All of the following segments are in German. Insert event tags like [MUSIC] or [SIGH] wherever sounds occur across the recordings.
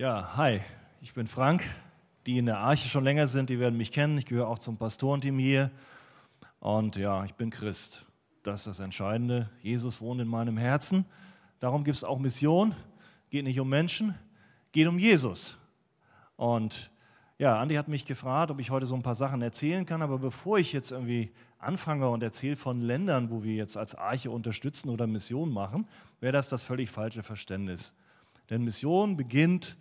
Ja, hi, ich bin Frank. Die in der Arche schon länger sind, die werden mich kennen. Ich gehöre auch zum Pastorenteam hier. Und ja, ich bin Christ. Das ist das Entscheidende. Jesus wohnt in meinem Herzen. Darum gibt es auch Mission. Geht nicht um Menschen, geht um Jesus. Und ja, Andi hat mich gefragt, ob ich heute so ein paar Sachen erzählen kann. Aber bevor ich jetzt irgendwie anfange und erzähle von Ländern, wo wir jetzt als Arche unterstützen oder Mission machen, wäre das das völlig falsche Verständnis. Denn Mission beginnt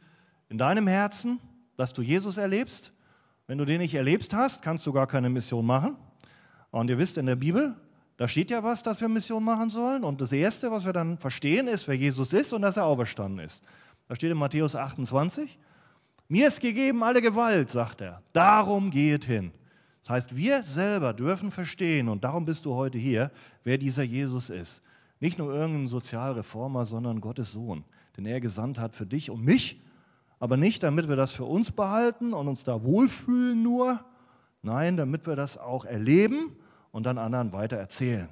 in deinem Herzen, dass du Jesus erlebst. Wenn du den nicht erlebst hast, kannst du gar keine Mission machen. Und ihr wisst, in der Bibel, da steht ja was, dass wir Mission machen sollen. Und das Erste, was wir dann verstehen, ist, wer Jesus ist und dass er auferstanden ist. Da steht in Matthäus 28, mir ist gegeben alle Gewalt, sagt er. Darum geht hin. Das heißt, wir selber dürfen verstehen, und darum bist du heute hier, wer dieser Jesus ist. Nicht nur irgendein Sozialreformer, sondern Gottes Sohn, den er gesandt hat für dich und mich aber nicht, damit wir das für uns behalten und uns da wohlfühlen nur. Nein, damit wir das auch erleben und dann anderen weiter erzählen.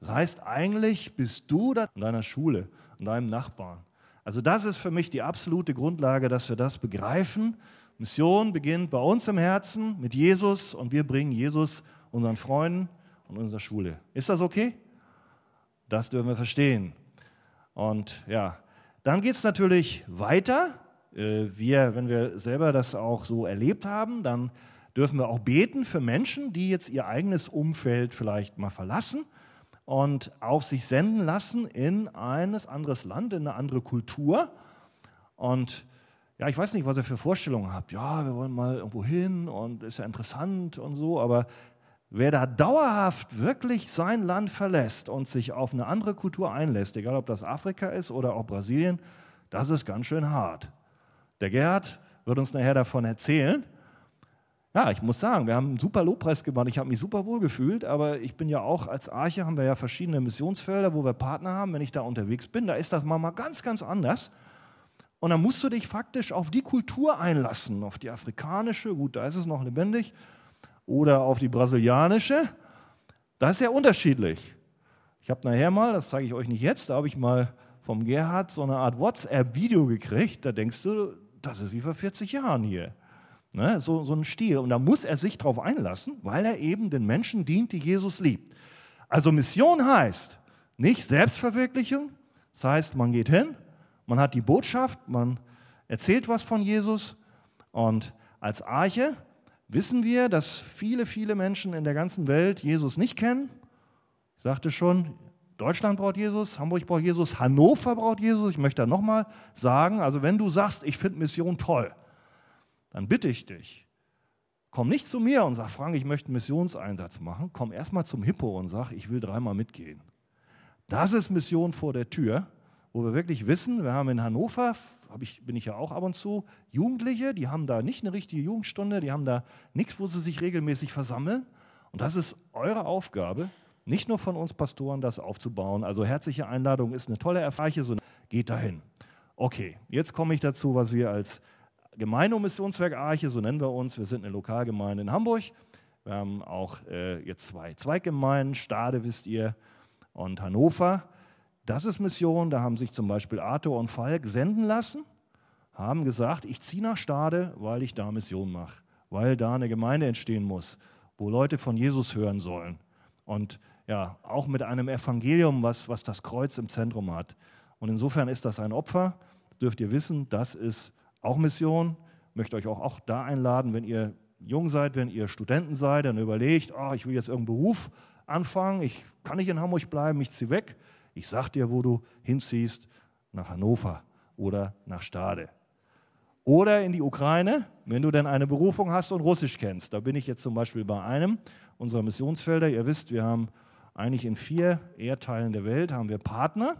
Das heißt, eigentlich bist du da in deiner Schule, in deinem Nachbarn. Also das ist für mich die absolute Grundlage, dass wir das begreifen. Mission beginnt bei uns im Herzen mit Jesus und wir bringen Jesus unseren Freunden und unserer Schule. Ist das okay? Das dürfen wir verstehen. Und ja, dann geht es natürlich weiter. Äh, wir, wenn wir selber das auch so erlebt haben, dann dürfen wir auch beten für Menschen, die jetzt ihr eigenes Umfeld vielleicht mal verlassen und auch sich senden lassen in ein anderes Land, in eine andere Kultur. Und ja, ich weiß nicht, was ihr für Vorstellungen habt. Ja, wir wollen mal irgendwo hin und ist ja interessant und so, aber wer da dauerhaft wirklich sein Land verlässt und sich auf eine andere Kultur einlässt, egal ob das Afrika ist oder auch Brasilien, das ist ganz schön hart. Der Gerhard wird uns nachher davon erzählen. Ja, ich muss sagen, wir haben einen super Lobpreis gemacht. Ich habe mich super wohl gefühlt, aber ich bin ja auch als Arche, haben wir ja verschiedene Missionsfelder, wo wir Partner haben. Wenn ich da unterwegs bin, da ist das mal ganz, ganz anders. Und dann musst du dich faktisch auf die Kultur einlassen, auf die afrikanische, gut, da ist es noch lebendig, oder auf die brasilianische. Das ist ja unterschiedlich. Ich habe nachher mal, das zeige ich euch nicht jetzt, da habe ich mal vom Gerhard so eine Art WhatsApp-Video gekriegt. Da denkst du, das ist wie vor 40 Jahren hier. Ne? So, so ein Stil. Und da muss er sich darauf einlassen, weil er eben den Menschen dient, die Jesus liebt. Also Mission heißt nicht Selbstverwirklichung. Das heißt, man geht hin, man hat die Botschaft, man erzählt was von Jesus. Und als Arche wissen wir, dass viele, viele Menschen in der ganzen Welt Jesus nicht kennen. Ich sagte schon, Deutschland braucht Jesus, Hamburg braucht Jesus, Hannover braucht Jesus. Ich möchte da nochmal sagen, also wenn du sagst, ich finde Mission toll, dann bitte ich dich, komm nicht zu mir und sag, Frank, ich möchte einen Missionseinsatz machen. Komm erstmal zum Hippo und sag, ich will dreimal mitgehen. Das ist Mission vor der Tür, wo wir wirklich wissen, wir haben in Hannover, ich, bin ich ja auch ab und zu, Jugendliche, die haben da nicht eine richtige Jugendstunde, die haben da nichts, wo sie sich regelmäßig versammeln. Und das ist eure Aufgabe, nicht nur von uns Pastoren, das aufzubauen. Also herzliche Einladung ist eine tolle Erfahrung, geht dahin. Okay, jetzt komme ich dazu, was wir als Gemeinde- und Missionswerk Arche, so nennen wir uns, wir sind eine Lokalgemeinde in Hamburg. Wir haben auch äh, jetzt zwei Zweiggemeinden, Stade wisst ihr und Hannover. Das ist Mission, da haben sich zum Beispiel Arthur und Falk senden lassen, haben gesagt, ich ziehe nach Stade, weil ich da Mission mache, weil da eine Gemeinde entstehen muss, wo Leute von Jesus hören sollen. Und ja, auch mit einem Evangelium, was, was das Kreuz im Zentrum hat. Und insofern ist das ein Opfer, dürft ihr wissen, das ist auch Mission. Ich möchte euch auch, auch da einladen, wenn ihr jung seid, wenn ihr Studenten seid, dann überlegt, oh, ich will jetzt irgendeinen Beruf anfangen, ich kann nicht in Hamburg bleiben, ich ziehe weg. Ich sag dir, wo du hinziehst, nach Hannover oder nach Stade. Oder in die Ukraine, wenn du denn eine Berufung hast und Russisch kennst. Da bin ich jetzt zum Beispiel bei einem unserer Missionsfelder. Ihr wisst, wir haben eigentlich in vier Erdteilen der Welt haben wir Partner.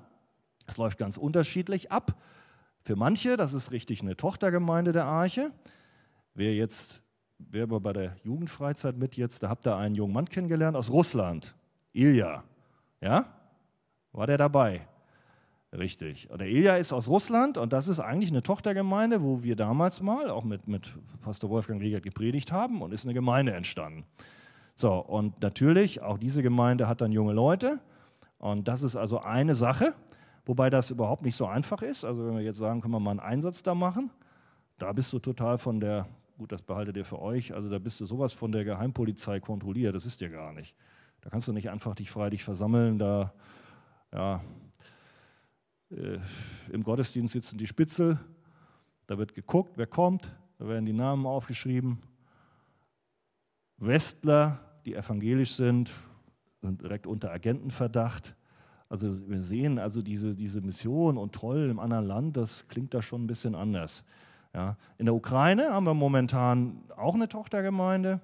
Es läuft ganz unterschiedlich ab. Für manche, das ist richtig eine Tochtergemeinde der Arche. Wer jetzt, wer war bei der Jugendfreizeit mit jetzt, da habt ihr einen jungen Mann kennengelernt aus Russland, Ilja. Ja? War der dabei? Richtig. Und der Ilja ist aus Russland und das ist eigentlich eine Tochtergemeinde, wo wir damals mal auch mit, mit Pastor Wolfgang Riegert gepredigt haben und ist eine Gemeinde entstanden. So, und natürlich, auch diese Gemeinde hat dann junge Leute. Und das ist also eine Sache, wobei das überhaupt nicht so einfach ist. Also wenn wir jetzt sagen, können wir mal einen Einsatz da machen. da bist du total von der, gut, das behaltet ihr für euch, also da bist du sowas von der Geheimpolizei kontrolliert, das ist dir gar nicht. Da kannst du nicht einfach dich freilich versammeln, da, ja, äh, im Gottesdienst sitzen die Spitzel, da wird geguckt, wer kommt, da werden die Namen aufgeschrieben. Westler, die evangelisch sind, sind direkt unter Agentenverdacht. Also wir sehen also diese, diese Mission und toll im anderen Land, das klingt da schon ein bisschen anders. Ja. In der Ukraine haben wir momentan auch eine Tochtergemeinde.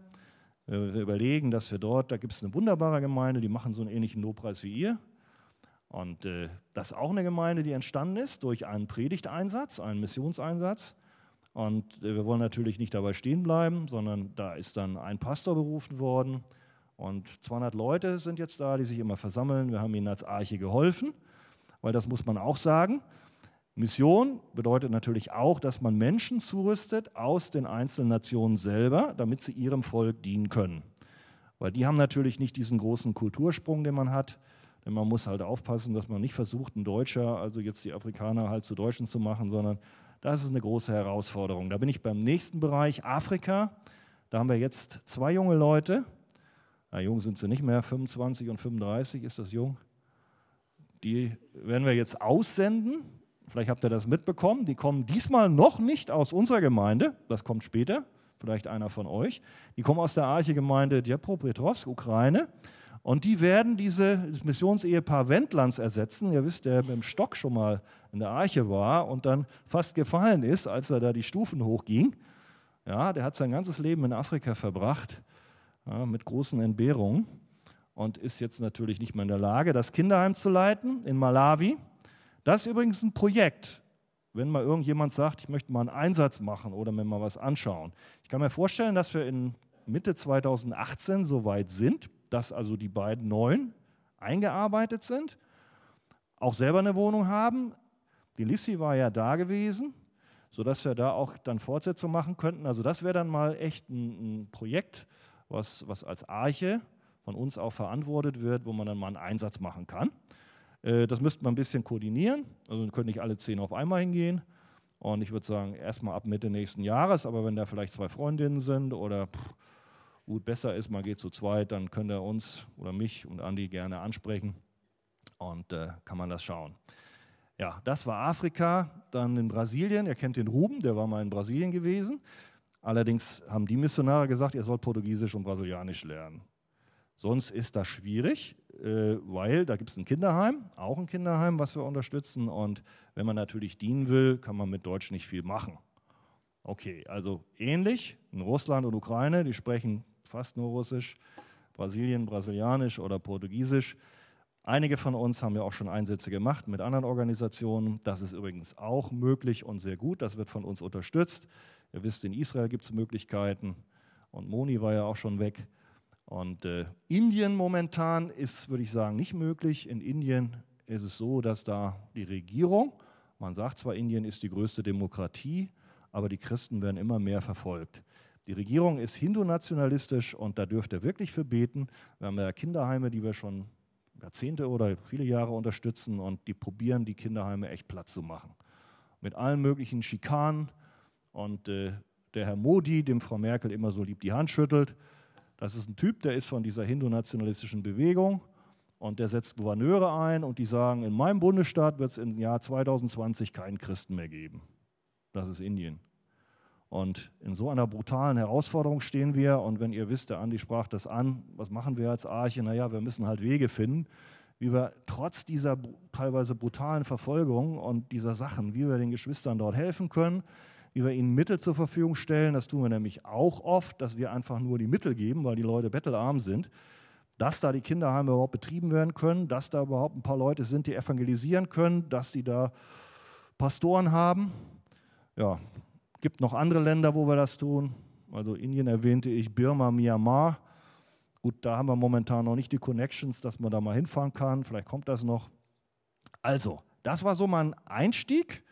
Wir überlegen, dass wir dort, da gibt es eine wunderbare Gemeinde, die machen so einen ähnlichen Lobpreis wie ihr. Und äh, das ist auch eine Gemeinde, die entstanden ist durch einen Predigteinsatz, einen Missionseinsatz. Und äh, wir wollen natürlich nicht dabei stehen bleiben, sondern da ist dann ein Pastor berufen worden. Und 200 Leute sind jetzt da, die sich immer versammeln. Wir haben ihnen als Arche geholfen, weil das muss man auch sagen. Mission bedeutet natürlich auch, dass man Menschen zurüstet aus den einzelnen Nationen selber, damit sie ihrem Volk dienen können. Weil die haben natürlich nicht diesen großen Kultursprung, den man hat. Denn man muss halt aufpassen, dass man nicht versucht, ein Deutscher, also jetzt die Afrikaner halt zu Deutschen zu machen, sondern das ist eine große Herausforderung. Da bin ich beim nächsten Bereich, Afrika. Da haben wir jetzt zwei junge Leute. Na, jung sind sie nicht mehr, 25 und 35 ist das jung. Die werden wir jetzt aussenden. Vielleicht habt ihr das mitbekommen. Die kommen diesmal noch nicht aus unserer Gemeinde. Das kommt später. Vielleicht einer von euch. Die kommen aus der Arche-Gemeinde Dnepropetrovsk, Ukraine. Und die werden dieses Missionsehepaar Wendlands ersetzen. Ihr wisst, der mit dem Stock schon mal in der Arche war und dann fast gefallen ist, als er da die Stufen hochging. Ja, der hat sein ganzes Leben in Afrika verbracht, ja, mit großen Entbehrungen und ist jetzt natürlich nicht mehr in der Lage, das Kinderheim zu leiten in Malawi. Das ist übrigens ein Projekt. Wenn mal irgendjemand sagt, ich möchte mal einen Einsatz machen oder mir mal was anschauen. Ich kann mir vorstellen, dass wir in Mitte 2018 so weit sind, dass also die beiden Neuen eingearbeitet sind, auch selber eine Wohnung haben. Die Lissy war ja da gewesen, sodass wir da auch dann Fortsetzung machen könnten. Also das wäre dann mal echt ein, ein Projekt, was, was als Arche von uns auch verantwortet wird, wo man dann mal einen Einsatz machen kann. Äh, das müsste man ein bisschen koordinieren. Also können nicht alle zehn auf einmal hingehen. Und ich würde sagen, erstmal ab Mitte nächsten Jahres, aber wenn da vielleicht zwei Freundinnen sind oder pff, gut besser ist, man geht zu zweit, dann könnt ihr uns oder mich und Andi gerne ansprechen und äh, kann man das schauen. Ja, das war Afrika, dann in Brasilien. Ihr kennt den Ruben, der war mal in Brasilien gewesen. Allerdings haben die Missionare gesagt, ihr sollt Portugiesisch und Brasilianisch lernen. Sonst ist das schwierig, äh, weil da gibt es ein Kinderheim, auch ein Kinderheim, was wir unterstützen. Und wenn man natürlich dienen will, kann man mit Deutsch nicht viel machen. Okay, also ähnlich in Russland und Ukraine, die sprechen fast nur Russisch, Brasilien, Brasilianisch oder Portugiesisch. Einige von uns haben ja auch schon Einsätze gemacht mit anderen Organisationen. Das ist übrigens auch möglich und sehr gut. Das wird von uns unterstützt. Ihr wisst, in Israel gibt es Möglichkeiten und Moni war ja auch schon weg. Und äh, Indien momentan ist, würde ich sagen, nicht möglich. In Indien ist es so, dass da die Regierung, man sagt zwar, Indien ist die größte Demokratie, aber die Christen werden immer mehr verfolgt. Die Regierung ist hindu-nationalistisch und da dürft ihr wirklich für beten. Wir haben ja Kinderheime, die wir schon Jahrzehnte oder viele Jahre unterstützen und die probieren, die Kinderheime echt platt zu machen. Mit allen möglichen Schikanen und äh, der Herr Modi, dem Frau Merkel immer so lieb die Hand schüttelt, das ist ein Typ, der ist von dieser hindu-nationalistischen Bewegung und der setzt Gouverneure ein und die sagen, in meinem Bundesstaat wird es im Jahr 2020 keinen Christen mehr geben. Das ist Indien. Und in so einer brutalen Herausforderung stehen wir. Und wenn ihr wisst, der Andi sprach das an, was machen wir als Arche? Naja, wir müssen halt Wege finden, wie wir trotz dieser teilweise brutalen Verfolgung und dieser Sachen, wie wir den Geschwistern dort helfen können, wie wir ihnen Mittel zur Verfügung stellen. Das tun wir nämlich auch oft, dass wir einfach nur die Mittel geben, weil die Leute bettelarm sind. Dass da die Kinderheime überhaupt betrieben werden können, dass da überhaupt ein paar Leute sind, die evangelisieren können, dass die da Pastoren haben. Ja, gibt noch andere Länder, wo wir das tun. Also Indien erwähnte ich, Birma, Myanmar. Gut, da haben wir momentan noch nicht die Connections, dass man da mal hinfahren kann. Vielleicht kommt das noch. Also, das war so mein Einstieg.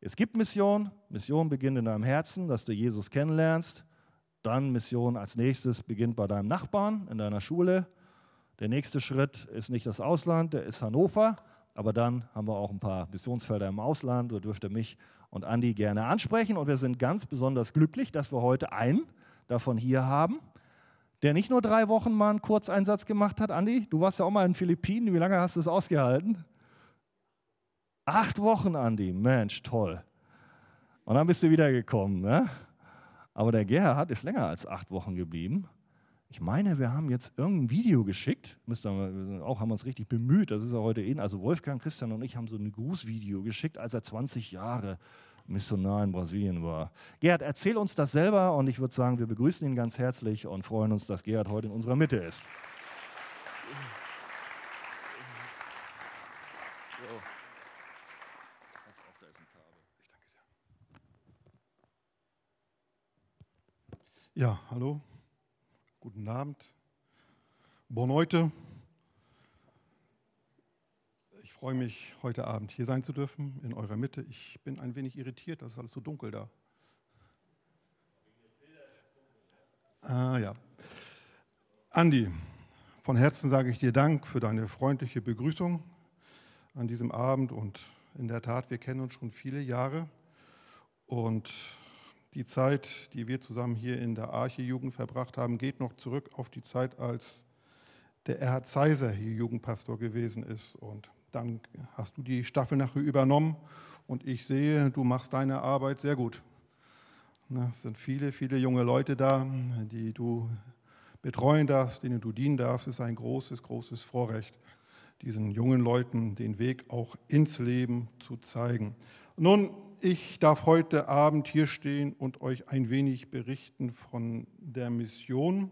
Es gibt Mission. Mission beginnt in deinem Herzen, dass du Jesus kennenlernst. Dann Mission als nächstes beginnt bei deinem Nachbarn in deiner Schule. Der nächste Schritt ist nicht das Ausland, der ist Hannover. Aber dann haben wir auch ein paar Missionsfelder im Ausland. Da dürft ihr mich und Andi gerne ansprechen. Und wir sind ganz besonders glücklich, dass wir heute einen davon hier haben, der nicht nur drei Wochen mal einen Kurzeinsatz gemacht hat. Andi, du warst ja auch mal in den Philippinen. Wie lange hast du es ausgehalten? Acht Wochen, Andi. Mensch, toll. Und dann bist du wiedergekommen. Ne? Aber der Gerhard ist länger als acht Wochen geblieben. Ich meine, wir haben jetzt irgendein Video geschickt. Wir auch haben uns richtig bemüht. Das ist ja heute eh. Also Wolfgang, Christian und ich haben so ein Grußvideo geschickt, als er 20 Jahre Missionar in Brasilien war. Gerhard, erzähl uns das selber und ich würde sagen, wir begrüßen ihn ganz herzlich und freuen uns, dass Gerhard heute in unserer Mitte ist. Ja, hallo, guten Abend, Bonneute. Ich freue mich, heute Abend hier sein zu dürfen, in eurer Mitte. Ich bin ein wenig irritiert, das ist alles so dunkel da. Ah ja. Andi, von Herzen sage ich dir Dank für deine freundliche Begrüßung an diesem Abend und in der Tat, wir kennen uns schon viele Jahre und die Zeit, die wir zusammen hier in der Arche-Jugend verbracht haben, geht noch zurück auf die Zeit, als der Erhard Zeiser hier Jugendpastor gewesen ist. Und dann hast du die Staffel nachher übernommen und ich sehe, du machst deine Arbeit sehr gut. Es sind viele, viele junge Leute da, die du betreuen darfst, denen du dienen darfst. Es ist ein großes, großes Vorrecht, diesen jungen Leuten den Weg auch ins Leben zu zeigen. Nun, ich darf heute Abend hier stehen und euch ein wenig berichten von der Mission.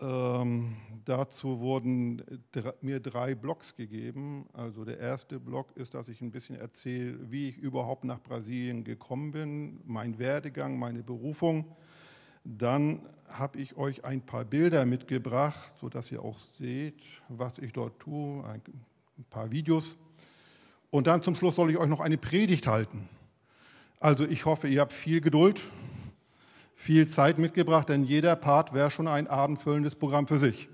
Ähm, dazu wurden mir drei Blogs gegeben. Also der erste Blog ist, dass ich ein bisschen erzähle, wie ich überhaupt nach Brasilien gekommen bin, mein Werdegang, meine Berufung. Dann habe ich euch ein paar Bilder mitgebracht, sodass ihr auch seht, was ich dort tue, ein paar Videos. Und dann zum Schluss soll ich euch noch eine Predigt halten. Also ich hoffe, ihr habt viel Geduld, viel Zeit mitgebracht, denn jeder Part wäre schon ein abendfüllendes Programm für sich.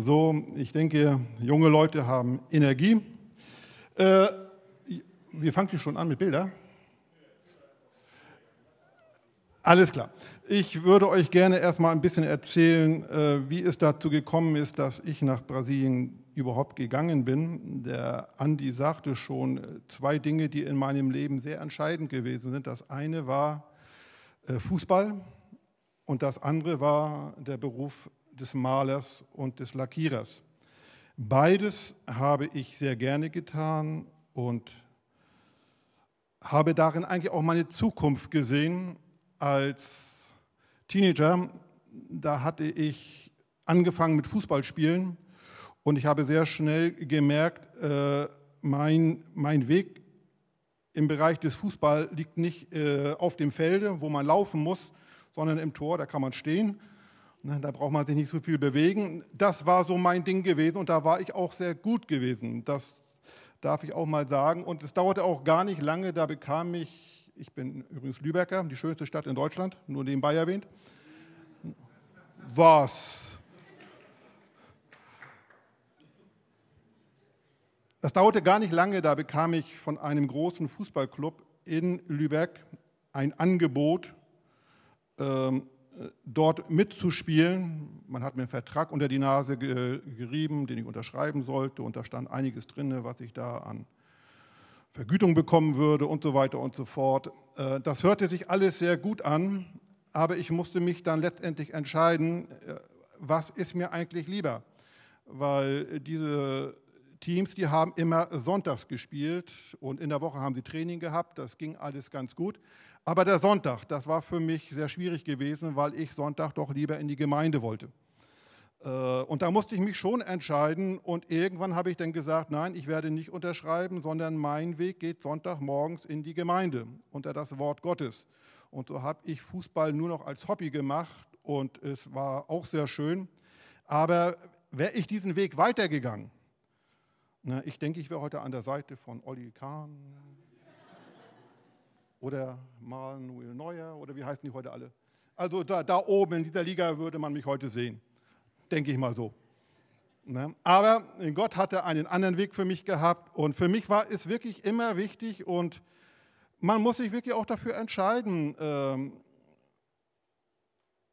So, ich denke, junge Leute haben Energie. Äh, wir fangen schon an mit Bildern. Alles klar. Ich würde euch gerne erstmal ein bisschen erzählen, äh, wie es dazu gekommen ist, dass ich nach Brasilien überhaupt gegangen bin. Der Andi sagte schon äh, zwei Dinge, die in meinem Leben sehr entscheidend gewesen sind. Das eine war äh, Fußball und das andere war der Beruf des Malers und des Lackierers. Beides habe ich sehr gerne getan und habe darin eigentlich auch meine Zukunft gesehen als Teenager. Da hatte ich angefangen mit Fußballspielen und ich habe sehr schnell gemerkt, äh, mein, mein Weg im Bereich des Fußballs liegt nicht äh, auf dem Felde, wo man laufen muss, sondern im Tor, da kann man stehen. Ne, da braucht man sich nicht so viel bewegen. Das war so mein Ding gewesen und da war ich auch sehr gut gewesen. Das darf ich auch mal sagen. Und es dauerte auch gar nicht lange, da bekam ich ich bin übrigens Lübecker, die schönste Stadt in Deutschland, nur nebenbei erwähnt. Was? Das dauerte gar nicht lange, da bekam ich von einem großen Fußballclub in Lübeck ein Angebot, ähm, dort mitzuspielen. Man hat mir einen Vertrag unter die Nase gerieben, den ich unterschreiben sollte, und da stand einiges drin, was ich da an Vergütung bekommen würde und so weiter und so fort. Äh, das hörte sich alles sehr gut an, aber ich musste mich dann letztendlich entscheiden, äh, was ist mir eigentlich lieber, weil diese Teams, die haben immer sonntags gespielt und in der Woche haben sie Training gehabt, das ging alles ganz gut. Aber der Sonntag, das war für mich sehr schwierig gewesen, weil ich Sonntag doch lieber in die Gemeinde wollte. Äh, und da musste ich mich schon entscheiden und irgendwann habe ich dann gesagt, nein, ich werde nicht unterschreiben, sondern mein Weg geht Sonntagmorgens in die Gemeinde unter das Wort Gottes. Und so habe ich Fußball nur noch als Hobby gemacht und es war auch sehr schön. Aber wäre ich diesen Weg weitergegangen, na, ich denke, ich wäre heute an der Seite von Olli Kahn [LAUGHS] oder Manuel Neuer oder wie heißen die heute alle? Also da, da oben in dieser Liga würde man mich heute sehen denke ich mal so. Ne? Aber Gott hatte einen anderen Weg für mich gehabt und für mich war es wirklich immer wichtig und man muss sich wirklich auch dafür entscheiden. Ähm,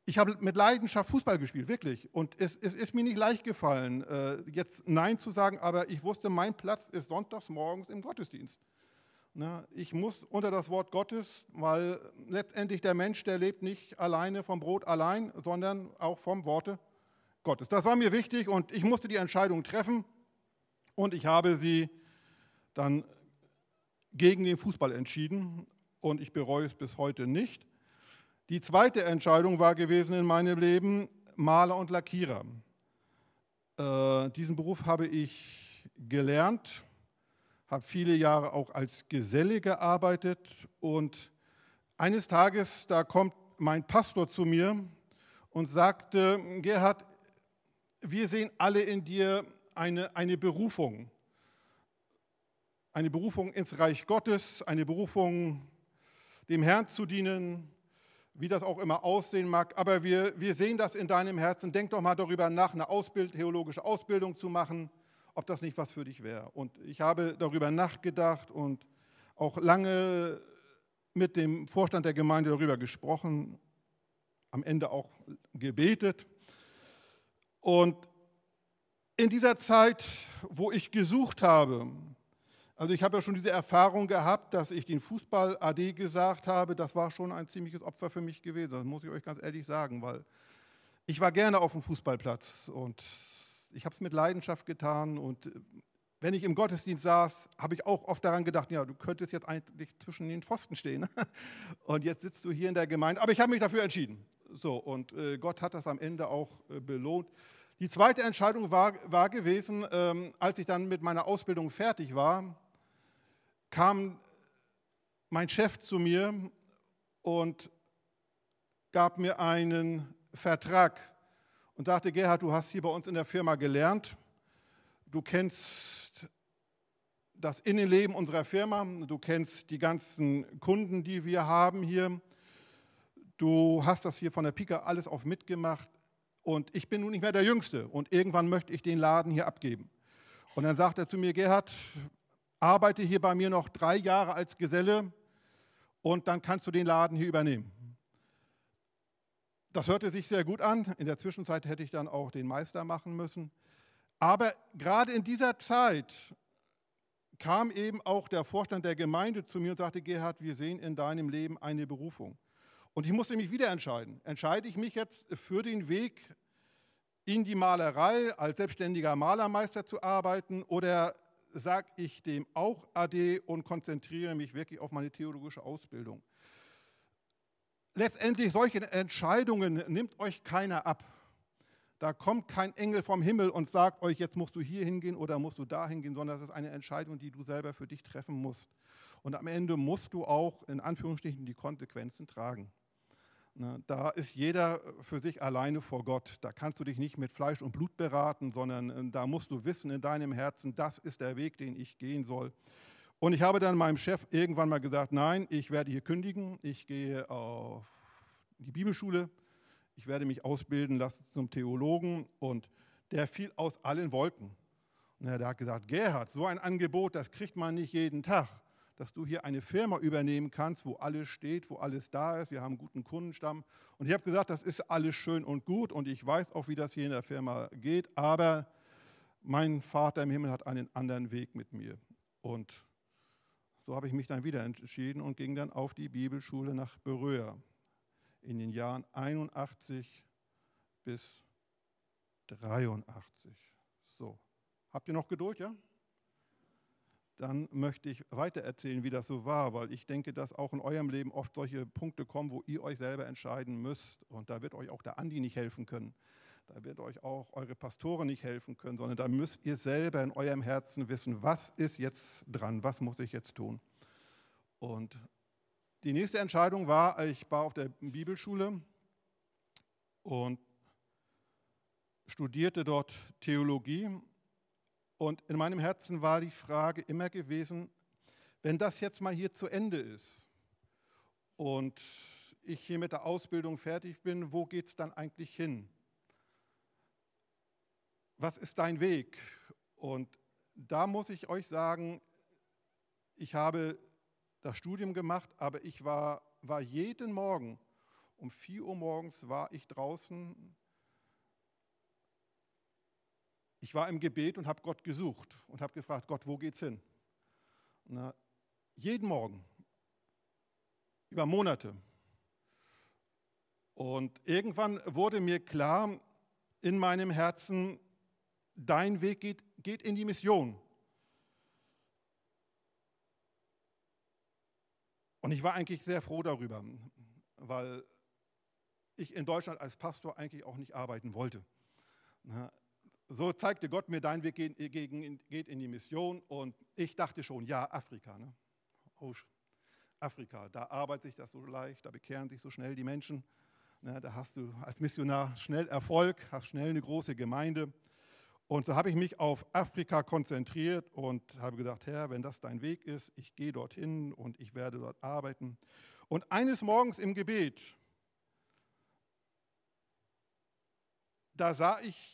ich habe mit Leidenschaft Fußball gespielt, wirklich. Und es, es ist mir nicht leicht gefallen, äh, jetzt Nein zu sagen, aber ich wusste, mein Platz ist sonntags morgens im Gottesdienst. Ne? Ich muss unter das Wort Gottes, weil letztendlich der Mensch, der lebt nicht alleine vom Brot allein, sondern auch vom Worte Gottes. Das war mir wichtig und ich musste die Entscheidung treffen und ich habe sie dann gegen den Fußball entschieden und ich bereue es bis heute nicht. Die zweite Entscheidung war gewesen in meinem Leben Maler und Lackierer. Äh, diesen Beruf habe ich gelernt, habe viele Jahre auch als Geselle gearbeitet und eines Tages, da kommt mein Pastor zu mir und sagte, Gerhard, wir sehen alle in dir eine, eine Berufung. Eine Berufung ins Reich Gottes, eine Berufung, dem Herrn zu dienen, wie das auch immer aussehen mag. Aber wir, wir sehen das in deinem Herzen. Denk doch mal darüber nach, eine Ausbild, theologische Ausbildung zu machen, ob das nicht was für dich wäre. Und ich habe darüber nachgedacht und auch lange mit dem Vorstand der Gemeinde darüber gesprochen, am Ende auch gebetet. Und in dieser Zeit, wo ich gesucht habe, also ich habe ja schon diese Erfahrung gehabt, dass ich den Fußball AD gesagt habe, das war schon ein ziemliches Opfer für mich gewesen, das muss ich euch ganz ehrlich sagen, weil ich war gerne auf dem Fußballplatz und ich habe es mit Leidenschaft getan. Und wenn ich im Gottesdienst saß, habe ich auch oft daran gedacht, ja, du könntest jetzt eigentlich zwischen den Pfosten stehen. [LAUGHS] Und jetzt sitzt du hier in der Gemeinde, aber ich habe mich dafür entschieden. So, und äh, Gott hat das am Ende auch äh, belohnt. Die zweite Entscheidung war, war gewesen, ähm, als ich dann mit meiner Ausbildung fertig war, kam mein Chef zu mir und gab mir einen Vertrag und sagte, Gerhard, du hast hier bei uns in der Firma gelernt, du kennst das Innenleben unserer Firma, du kennst die ganzen Kunden, die wir haben hier, du hast das hier von der Pika alles auf mitgemacht und ich bin nun nicht mehr der Jüngste und irgendwann möchte ich den Laden hier abgeben. Und dann sagt er zu mir, Gerhard, arbeite hier bei mir noch drei Jahre als Geselle und dann kannst du den Laden hier übernehmen. Das hörte sich sehr gut an. In der Zwischenzeit hätte ich dann auch den Meister machen müssen. Aber gerade in dieser Zeit kam eben auch der Vorstand der Gemeinde zu mir und sagte, Gerhard, wir sehen in deinem Leben eine Berufung. Und ich musste mich wieder entscheiden. Entscheide ich mich jetzt für den Weg in die Malerei als selbstständiger Malermeister zu arbeiten oder sage ich dem auch AD und konzentriere mich wirklich auf meine theologische Ausbildung? Letztendlich solche Entscheidungen nimmt euch keiner ab. Da kommt kein Engel vom Himmel und sagt euch, jetzt musst du hier hingehen oder musst du da hingehen, sondern das ist eine Entscheidung, die du selber für dich treffen musst. Und am Ende musst du auch in Anführungsstrichen die Konsequenzen tragen. Ne, da ist jeder für sich alleine vor Gott. Da kannst du dich nicht mit Fleisch und Blut beraten, sondern äh, da musst du wissen in deinem Herzen, das ist der Weg, den ich gehen soll. Und ich habe dann meinem Chef irgendwann mal gesagt, nein, ich werde hier kündigen, ich gehe auf die Bibelschule, ich werde mich ausbilden lassen zum Theologen und der fiel aus allen Wolken. Und er hat gesagt, Gerhard, so ein Angebot, das kriegt man nicht jeden Tag dass du hier eine Firma übernehmen kannst, wo alles steht, wo alles da ist. Wir haben einen guten Kundenstamm. Und ich habe gesagt, das ist alles schön und gut und ich weiß auch, wie das hier in der Firma geht, aber mein Vater im Himmel hat einen anderen Weg mit mir. Und so habe ich mich dann wieder entschieden und ging dann auf die Bibelschule nach Beröa in den Jahren 81 bis 83. So, habt ihr noch Geduld, ja? Dann möchte ich weiter erzählen, wie das so war, weil ich denke, dass auch in eurem Leben oft solche Punkte kommen, wo ihr euch selber entscheiden müsst. Und da wird euch auch der Andi nicht helfen können. Da wird euch auch eure Pastoren nicht helfen können, sondern da müsst ihr selber in eurem Herzen wissen, was ist jetzt dran, was muss ich jetzt tun. Und die nächste Entscheidung war, ich war auf der Bibelschule und studierte dort Theologie und in meinem Herzen war die Frage immer gewesen, wenn das jetzt mal hier zu Ende ist und ich hier mit der Ausbildung fertig bin, wo geht es dann eigentlich hin? was ist dein Weg? Und da muss ich euch sagen, ich habe das Studium gemacht, aber ich war, war jeden Morgen, um 4 Uhr morgens war ich draußen. Ich war im Gebet und habe Gott gesucht und habe gefragt, Gott, wo geht's hin? Na, jeden Morgen, über Monate. Und irgendwann wurde mir klar in meinem Herzen, dein Weg geht, geht in die Mission. Und ich war eigentlich sehr froh darüber, weil ich in Deutschland als Pastor eigentlich auch nicht arbeiten wollte. So zeigte Gott mir, dein Weg geht in die Mission und ich dachte schon, ja, Afrika. Ne? Oh, Afrika, da arbeitet sich das so leicht, da bekehren sich so schnell die Menschen. Ne? Da hast du als Missionar schnell Erfolg, hast schnell eine große Gemeinde. Und so habe ich mich auf Afrika konzentriert und habe gesagt, Herr, wenn das dein Weg ist, ich gehe dorthin und ich werde dort arbeiten. Und eines Morgens im Gebet, da sah ich,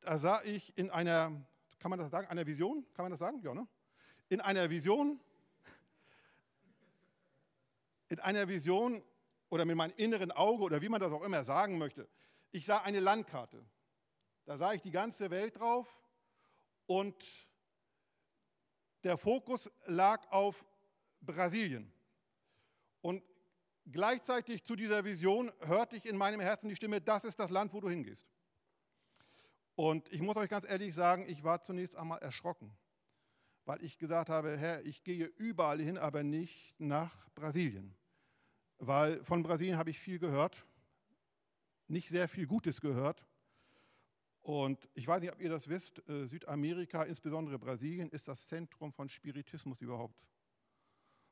da sah ich in einer, kann man das sagen, einer Vision? Kann man das sagen? Ja, ne? In einer Vision, in einer Vision oder mit meinem inneren Auge oder wie man das auch immer sagen möchte, ich sah eine Landkarte. Da sah ich die ganze Welt drauf und der Fokus lag auf Brasilien. Und gleichzeitig zu dieser Vision hörte ich in meinem Herzen die Stimme, das ist das Land, wo du hingehst. Und ich muss euch ganz ehrlich sagen, ich war zunächst einmal erschrocken, weil ich gesagt habe, Herr, ich gehe überall hin, aber nicht nach Brasilien. Weil von Brasilien habe ich viel gehört, nicht sehr viel Gutes gehört. Und ich weiß nicht, ob ihr das wisst, äh, Südamerika, insbesondere Brasilien, ist das Zentrum von Spiritismus überhaupt.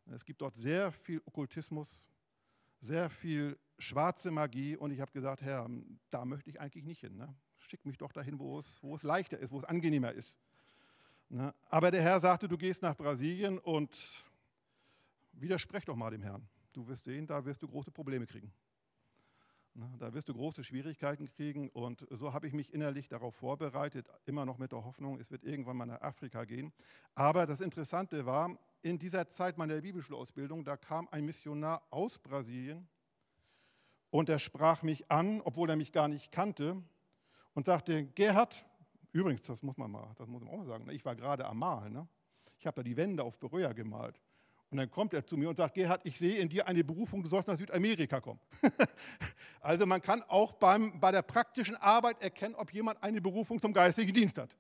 Es gibt dort sehr viel Okkultismus, sehr viel schwarze Magie und ich habe gesagt, Herr, da möchte ich eigentlich nicht hin. Ne? Schick mich doch dahin, wo es, wo es leichter ist, wo es angenehmer ist. Ne? Aber der Herr sagte, du gehst nach Brasilien und widersprech doch mal dem Herrn. Du wirst sehen, da wirst du große Probleme kriegen. Ne, da wirst du große Schwierigkeiten kriegen und so habe ich mich innerlich darauf vorbereitet, immer noch mit der Hoffnung, es wird irgendwann mal nach Afrika gehen. Aber das Interessante war, in dieser Zeit meiner Bibelschulausbildung, da kam ein Missionar aus Brasilien und er sprach mich an, obwohl er mich gar nicht kannte und sagte, Gerhard, übrigens, das muss man mal, das muss man auch mal sagen, ne, ich war gerade am Malen, ne? ich habe da die Wände auf Berührer gemalt. Und dann kommt er zu mir und sagt, Gerhard, ich sehe in dir eine Berufung, du sollst nach Südamerika kommen. [LAUGHS] also man kann auch beim, bei der praktischen Arbeit erkennen, ob jemand eine Berufung zum geistigen Dienst hat.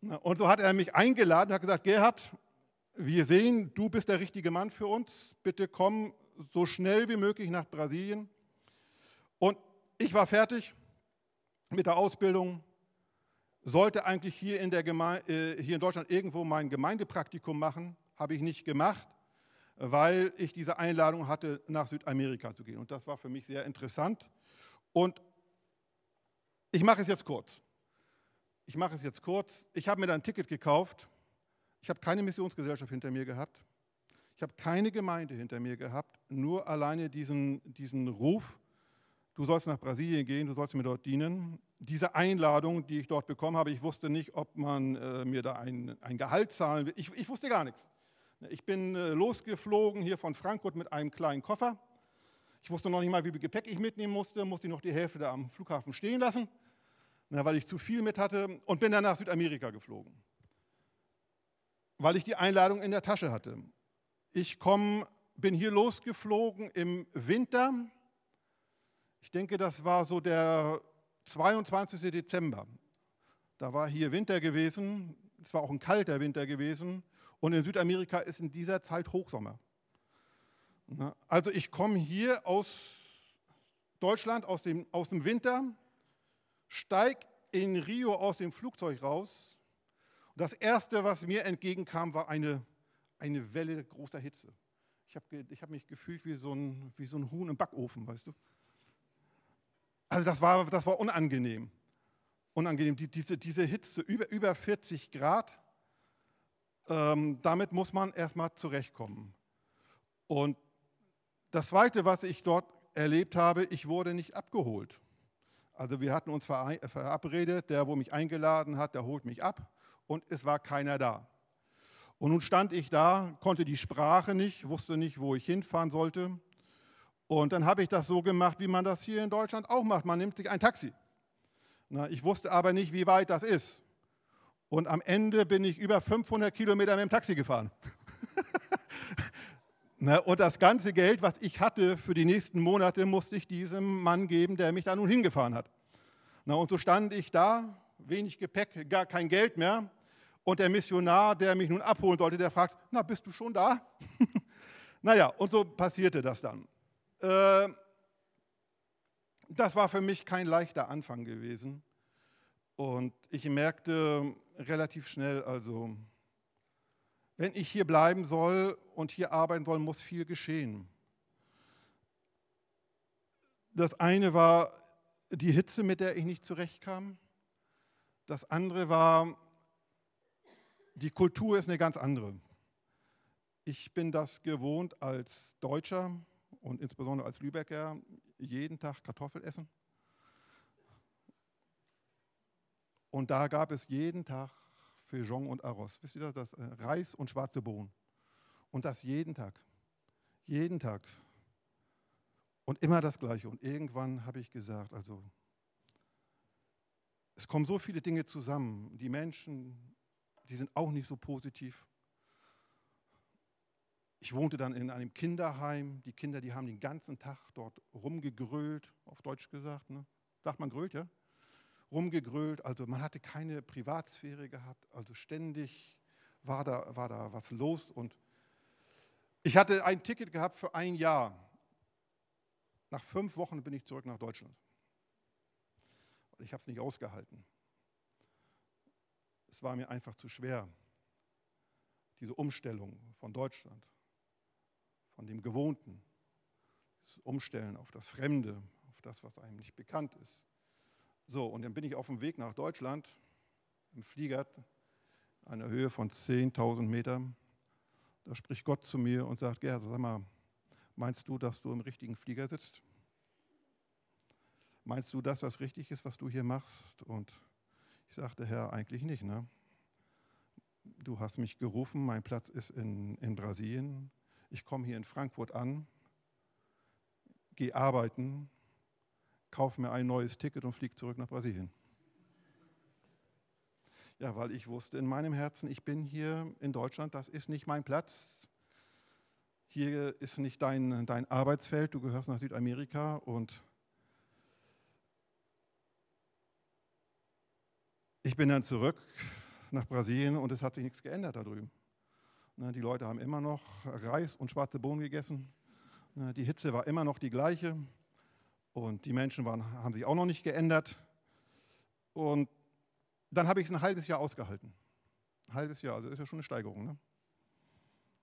Und so hat er mich eingeladen und hat gesagt, Gerhard, wir sehen, du bist der richtige Mann für uns. Bitte komm so schnell wie möglich nach Brasilien. Und ich war fertig mit der Ausbildung, sollte eigentlich hier in, äh, hier in Deutschland irgendwo mein Gemeindepraktikum machen habe ich nicht gemacht, weil ich diese Einladung hatte, nach Südamerika zu gehen. Und das war für mich sehr interessant. Und ich mache es jetzt kurz. Ich mache es jetzt kurz. Ich habe mir da ein Ticket gekauft. Ich habe keine Missionsgesellschaft hinter mir gehabt. Ich habe keine Gemeinde hinter mir gehabt, nur alleine diesen, diesen Ruf, du sollst nach Brasilien gehen, du sollst mir dort dienen. Diese Einladung, die ich dort bekommen habe, ich wusste nicht, ob man äh, mir da ein, ein Gehalt zahlen will. Ich, ich wusste gar nichts. Ich bin äh, losgeflogen hier von Frankfurt mit einem kleinen Koffer. Ich wusste noch nicht mal, wie viel Gepäck ich mitnehmen musste, musste ich noch die Hälfte da am Flughafen stehen lassen, weil ich zu viel mit hatte und bin dann nach Südamerika geflogen, weil ich die Einladung in der Tasche hatte. Ich komm, bin hier losgeflogen im Winter. Ich denke, das war so der 22. Dezember. Da war hier Winter gewesen. Es war auch ein kalter Winter gewesen. Und in Südamerika ist in dieser Zeit Hochsommer. Also ich komme hier aus Deutschland, aus dem, aus dem Winter, steige in Rio aus dem Flugzeug raus. Das Erste, was mir entgegenkam, war eine, eine Welle großer Hitze. Ich habe ich hab mich gefühlt wie so, ein, wie so ein Huhn im Backofen, weißt du. Also das war, das war unangenehm. Unangenehm, die, diese, diese Hitze, über, über 40 Grad ähm, damit muss man erstmal zurechtkommen. Und das Zweite, was ich dort erlebt habe, ich wurde nicht abgeholt. Also wir hatten uns verabredet, der, wo mich eingeladen hat, der holt mich ab und es war keiner da. Und nun stand ich da, konnte die Sprache nicht, wusste nicht, wo ich hinfahren sollte. Und dann habe ich das so gemacht, wie man das hier in Deutschland auch macht. Man nimmt sich ein Taxi. Na, ich wusste aber nicht, wie weit das ist. Und am Ende bin ich über 500 Kilometer mit dem Taxi gefahren. [LAUGHS] Na, und das ganze Geld, was ich hatte für die nächsten Monate, musste ich diesem Mann geben, der mich da nun hingefahren hat. Na, und so stand ich da, wenig Gepäck, gar kein Geld mehr. Und der Missionar, der mich nun abholen sollte, der fragt, na, bist du schon da? [LAUGHS] naja, und so passierte das dann. Äh, das war für mich kein leichter Anfang gewesen. Und ich merkte relativ schnell, also, wenn ich hier bleiben soll und hier arbeiten soll, muss viel geschehen. Das eine war die Hitze, mit der ich nicht zurechtkam. Das andere war die Kultur ist eine ganz andere. Ich bin das gewohnt als Deutscher und insbesondere als Lübecker, jeden Tag Kartoffel essen. Und da gab es jeden Tag Feijon und Arroz. Wisst ihr das? Äh, Reis und schwarze Bohnen. Und das jeden Tag. Jeden Tag. Und immer das Gleiche. Und irgendwann habe ich gesagt, also es kommen so viele Dinge zusammen. Die Menschen die sind auch nicht so positiv. Ich wohnte dann in einem Kinderheim. Die Kinder, die haben den ganzen Tag dort rumgegrölt, auf Deutsch gesagt. Ne? Sagt man grölt, ja? Rumgegrölt. Also man hatte keine Privatsphäre gehabt. Also ständig war da, war da was los. Und ich hatte ein Ticket gehabt für ein Jahr. Nach fünf Wochen bin ich zurück nach Deutschland. Ich habe es nicht ausgehalten. Es war mir einfach zu schwer, diese Umstellung von Deutschland, von dem Gewohnten, das Umstellen auf das Fremde, auf das, was einem nicht bekannt ist. So, und dann bin ich auf dem Weg nach Deutschland im Flieger, einer Höhe von 10.000 Metern. Da spricht Gott zu mir und sagt, Gerd, sag mal, meinst du, dass du im richtigen Flieger sitzt? Meinst du, dass das richtig ist, was du hier machst? Und ich sagte, Herr, eigentlich nicht. Ne? Du hast mich gerufen, mein Platz ist in, in Brasilien. Ich komme hier in Frankfurt an, gehe arbeiten, kaufe mir ein neues Ticket und fliege zurück nach Brasilien. Ja, weil ich wusste in meinem Herzen, ich bin hier in Deutschland, das ist nicht mein Platz. Hier ist nicht dein, dein Arbeitsfeld, du gehörst nach Südamerika und Ich bin dann zurück nach Brasilien und es hat sich nichts geändert da drüben. Ne, die Leute haben immer noch Reis und schwarze Bohnen gegessen. Ne, die Hitze war immer noch die gleiche und die Menschen waren, haben sich auch noch nicht geändert. Und dann habe ich es ein halbes Jahr ausgehalten. Ein halbes Jahr, also ist ja schon eine Steigerung. Ne?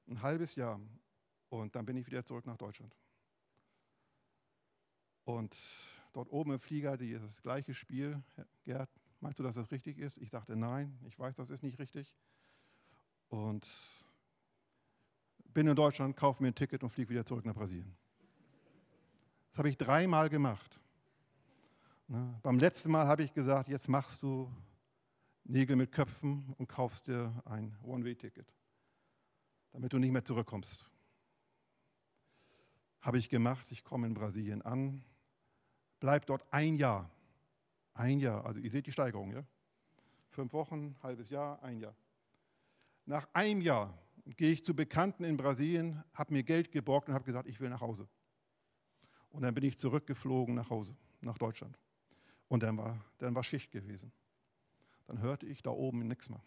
Ein halbes Jahr. Und dann bin ich wieder zurück nach Deutschland. Und dort oben im Flieger das gleiche Spiel. Gerd, Meinst du, dass das richtig ist? Ich sagte, nein, ich weiß, das ist nicht richtig. Und bin in Deutschland, kaufe mir ein Ticket und fliege wieder zurück nach Brasilien. Das habe ich dreimal gemacht. Ne? Beim letzten Mal habe ich gesagt, jetzt machst du Nägel mit Köpfen und kaufst dir ein One-Way-Ticket, damit du nicht mehr zurückkommst. Habe ich gemacht, ich komme in Brasilien an, bleib dort ein Jahr. Ein Jahr, also ihr seht die Steigerung, ja? Fünf Wochen, halbes Jahr, ein Jahr. Nach einem Jahr gehe ich zu Bekannten in Brasilien, habe mir Geld geborgt und habe gesagt, ich will nach Hause. Und dann bin ich zurückgeflogen nach Hause, nach Deutschland. Und dann war, dann war Schicht gewesen. Dann hörte ich da oben nichts mehr.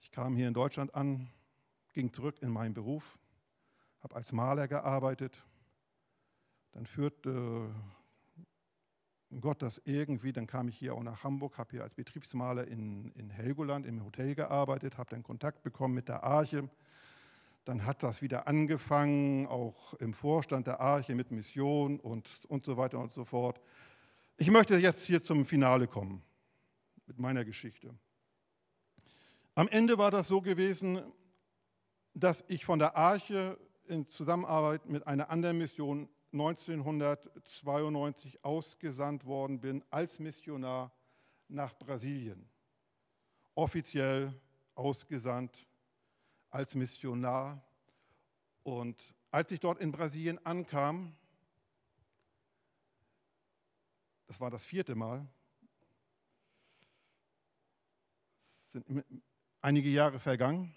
Ich kam hier in Deutschland an, ging zurück in meinen Beruf, habe als Maler gearbeitet. Dann führte Gott das irgendwie, dann kam ich hier auch nach Hamburg, habe hier als Betriebsmaler in, in Helgoland im Hotel gearbeitet, habe dann Kontakt bekommen mit der Arche. Dann hat das wieder angefangen, auch im Vorstand der Arche mit Mission und, und so weiter und so fort. Ich möchte jetzt hier zum Finale kommen mit meiner Geschichte. Am Ende war das so gewesen, dass ich von der Arche in Zusammenarbeit mit einer anderen Mission 1992 ausgesandt worden bin als Missionar nach Brasilien. Offiziell ausgesandt als Missionar. Und als ich dort in Brasilien ankam, das war das vierte Mal, es sind einige Jahre vergangen,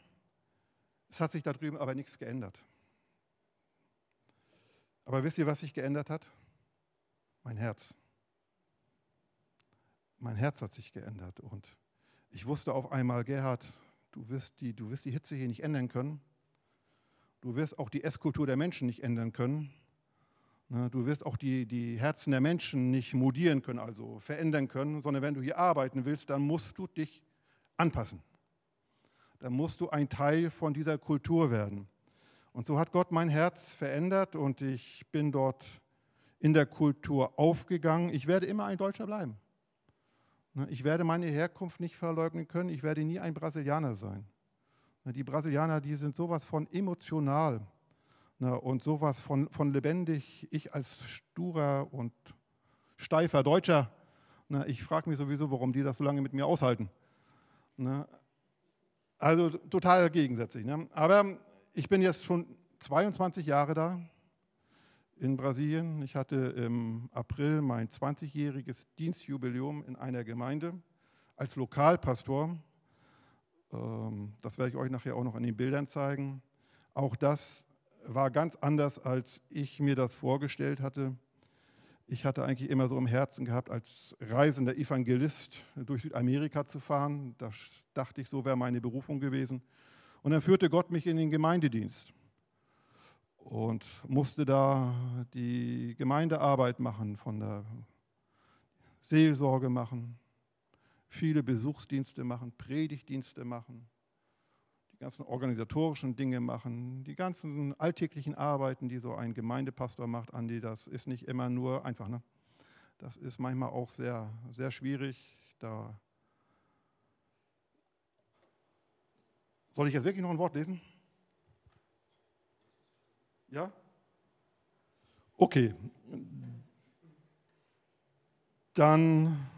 es hat sich da drüben aber nichts geändert. Aber wisst ihr, was sich geändert hat? Mein Herz. Mein Herz hat sich geändert und ich wusste auf einmal, Gerhard, du wirst die, du wirst die Hitze hier nicht ändern können. Du wirst auch die Esskultur der Menschen nicht ändern können. Ne, du wirst auch die, die Herzen der Menschen nicht modieren können, also verändern können, sondern wenn du hier arbeiten willst, dann musst du dich anpassen. Dann musst du ein Teil von dieser Kultur werden. Und so hat Gott mein Herz verändert und ich bin dort in der Kultur aufgegangen. Ich werde immer ein Deutscher bleiben. Ne, ich werde meine Herkunft nicht verleugnen können. Ich werde nie ein Brasilianer sein. Ne, die Brasilianer, die sind sowas von emotional Ne, und sowas von, von lebendig, ich als sturer und steifer Deutscher, ich frage mich sowieso, warum die das so lange mit mir aushalten. Also total gegensätzlich. Aber ich bin jetzt schon 22 Jahre da in Brasilien. Ich hatte im April mein 20-jähriges Dienstjubiläum in einer Gemeinde als Lokalpastor. Ähm, das werde ich euch nachher auch noch an den Bildern zeigen. Auch das war ganz anders, als ich mir das vorgestellt hatte. Ich hatte eigentlich immer so im Herzen gehabt, als reisender Evangelist durch Südamerika zu fahren. Da dachte ich, so wäre meine Berufung gewesen. Und dann führte Gott mich in den Gemeindedienst und musste da die Gemeindearbeit machen, von der Seelsorge machen, viele Besuchsdienste machen, Predigtdienste machen ganzen organisatorischen Dinge machen, die ganzen alltäglichen Arbeiten, die so ein Gemeindepastor macht, Andi, das ist nicht immer nur einfach. Ne? Das ist manchmal auch sehr, sehr schwierig. Da Soll ich jetzt wirklich noch ein Wort lesen? Ja? Okay. Dann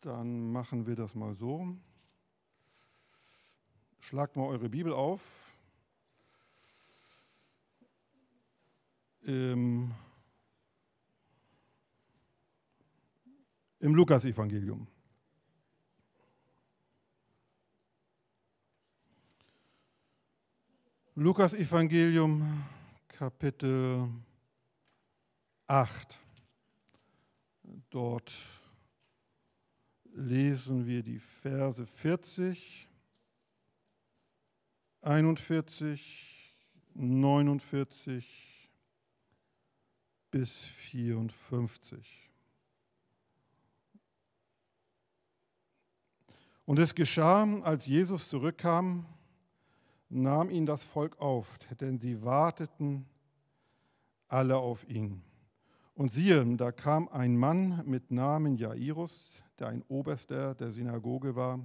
Dann machen wir das mal so. Schlagt mal eure Bibel auf. Im, im Lukas-Evangelium. Lukas-Evangelium, Kapitel 8. Dort lesen wir die Verse 40, 41, 49 bis 54. Und es geschah, als Jesus zurückkam, nahm ihn das Volk auf, denn sie warteten alle auf ihn. Und siehe, da kam ein Mann mit Namen Jairus, der ein Oberster der Synagoge war,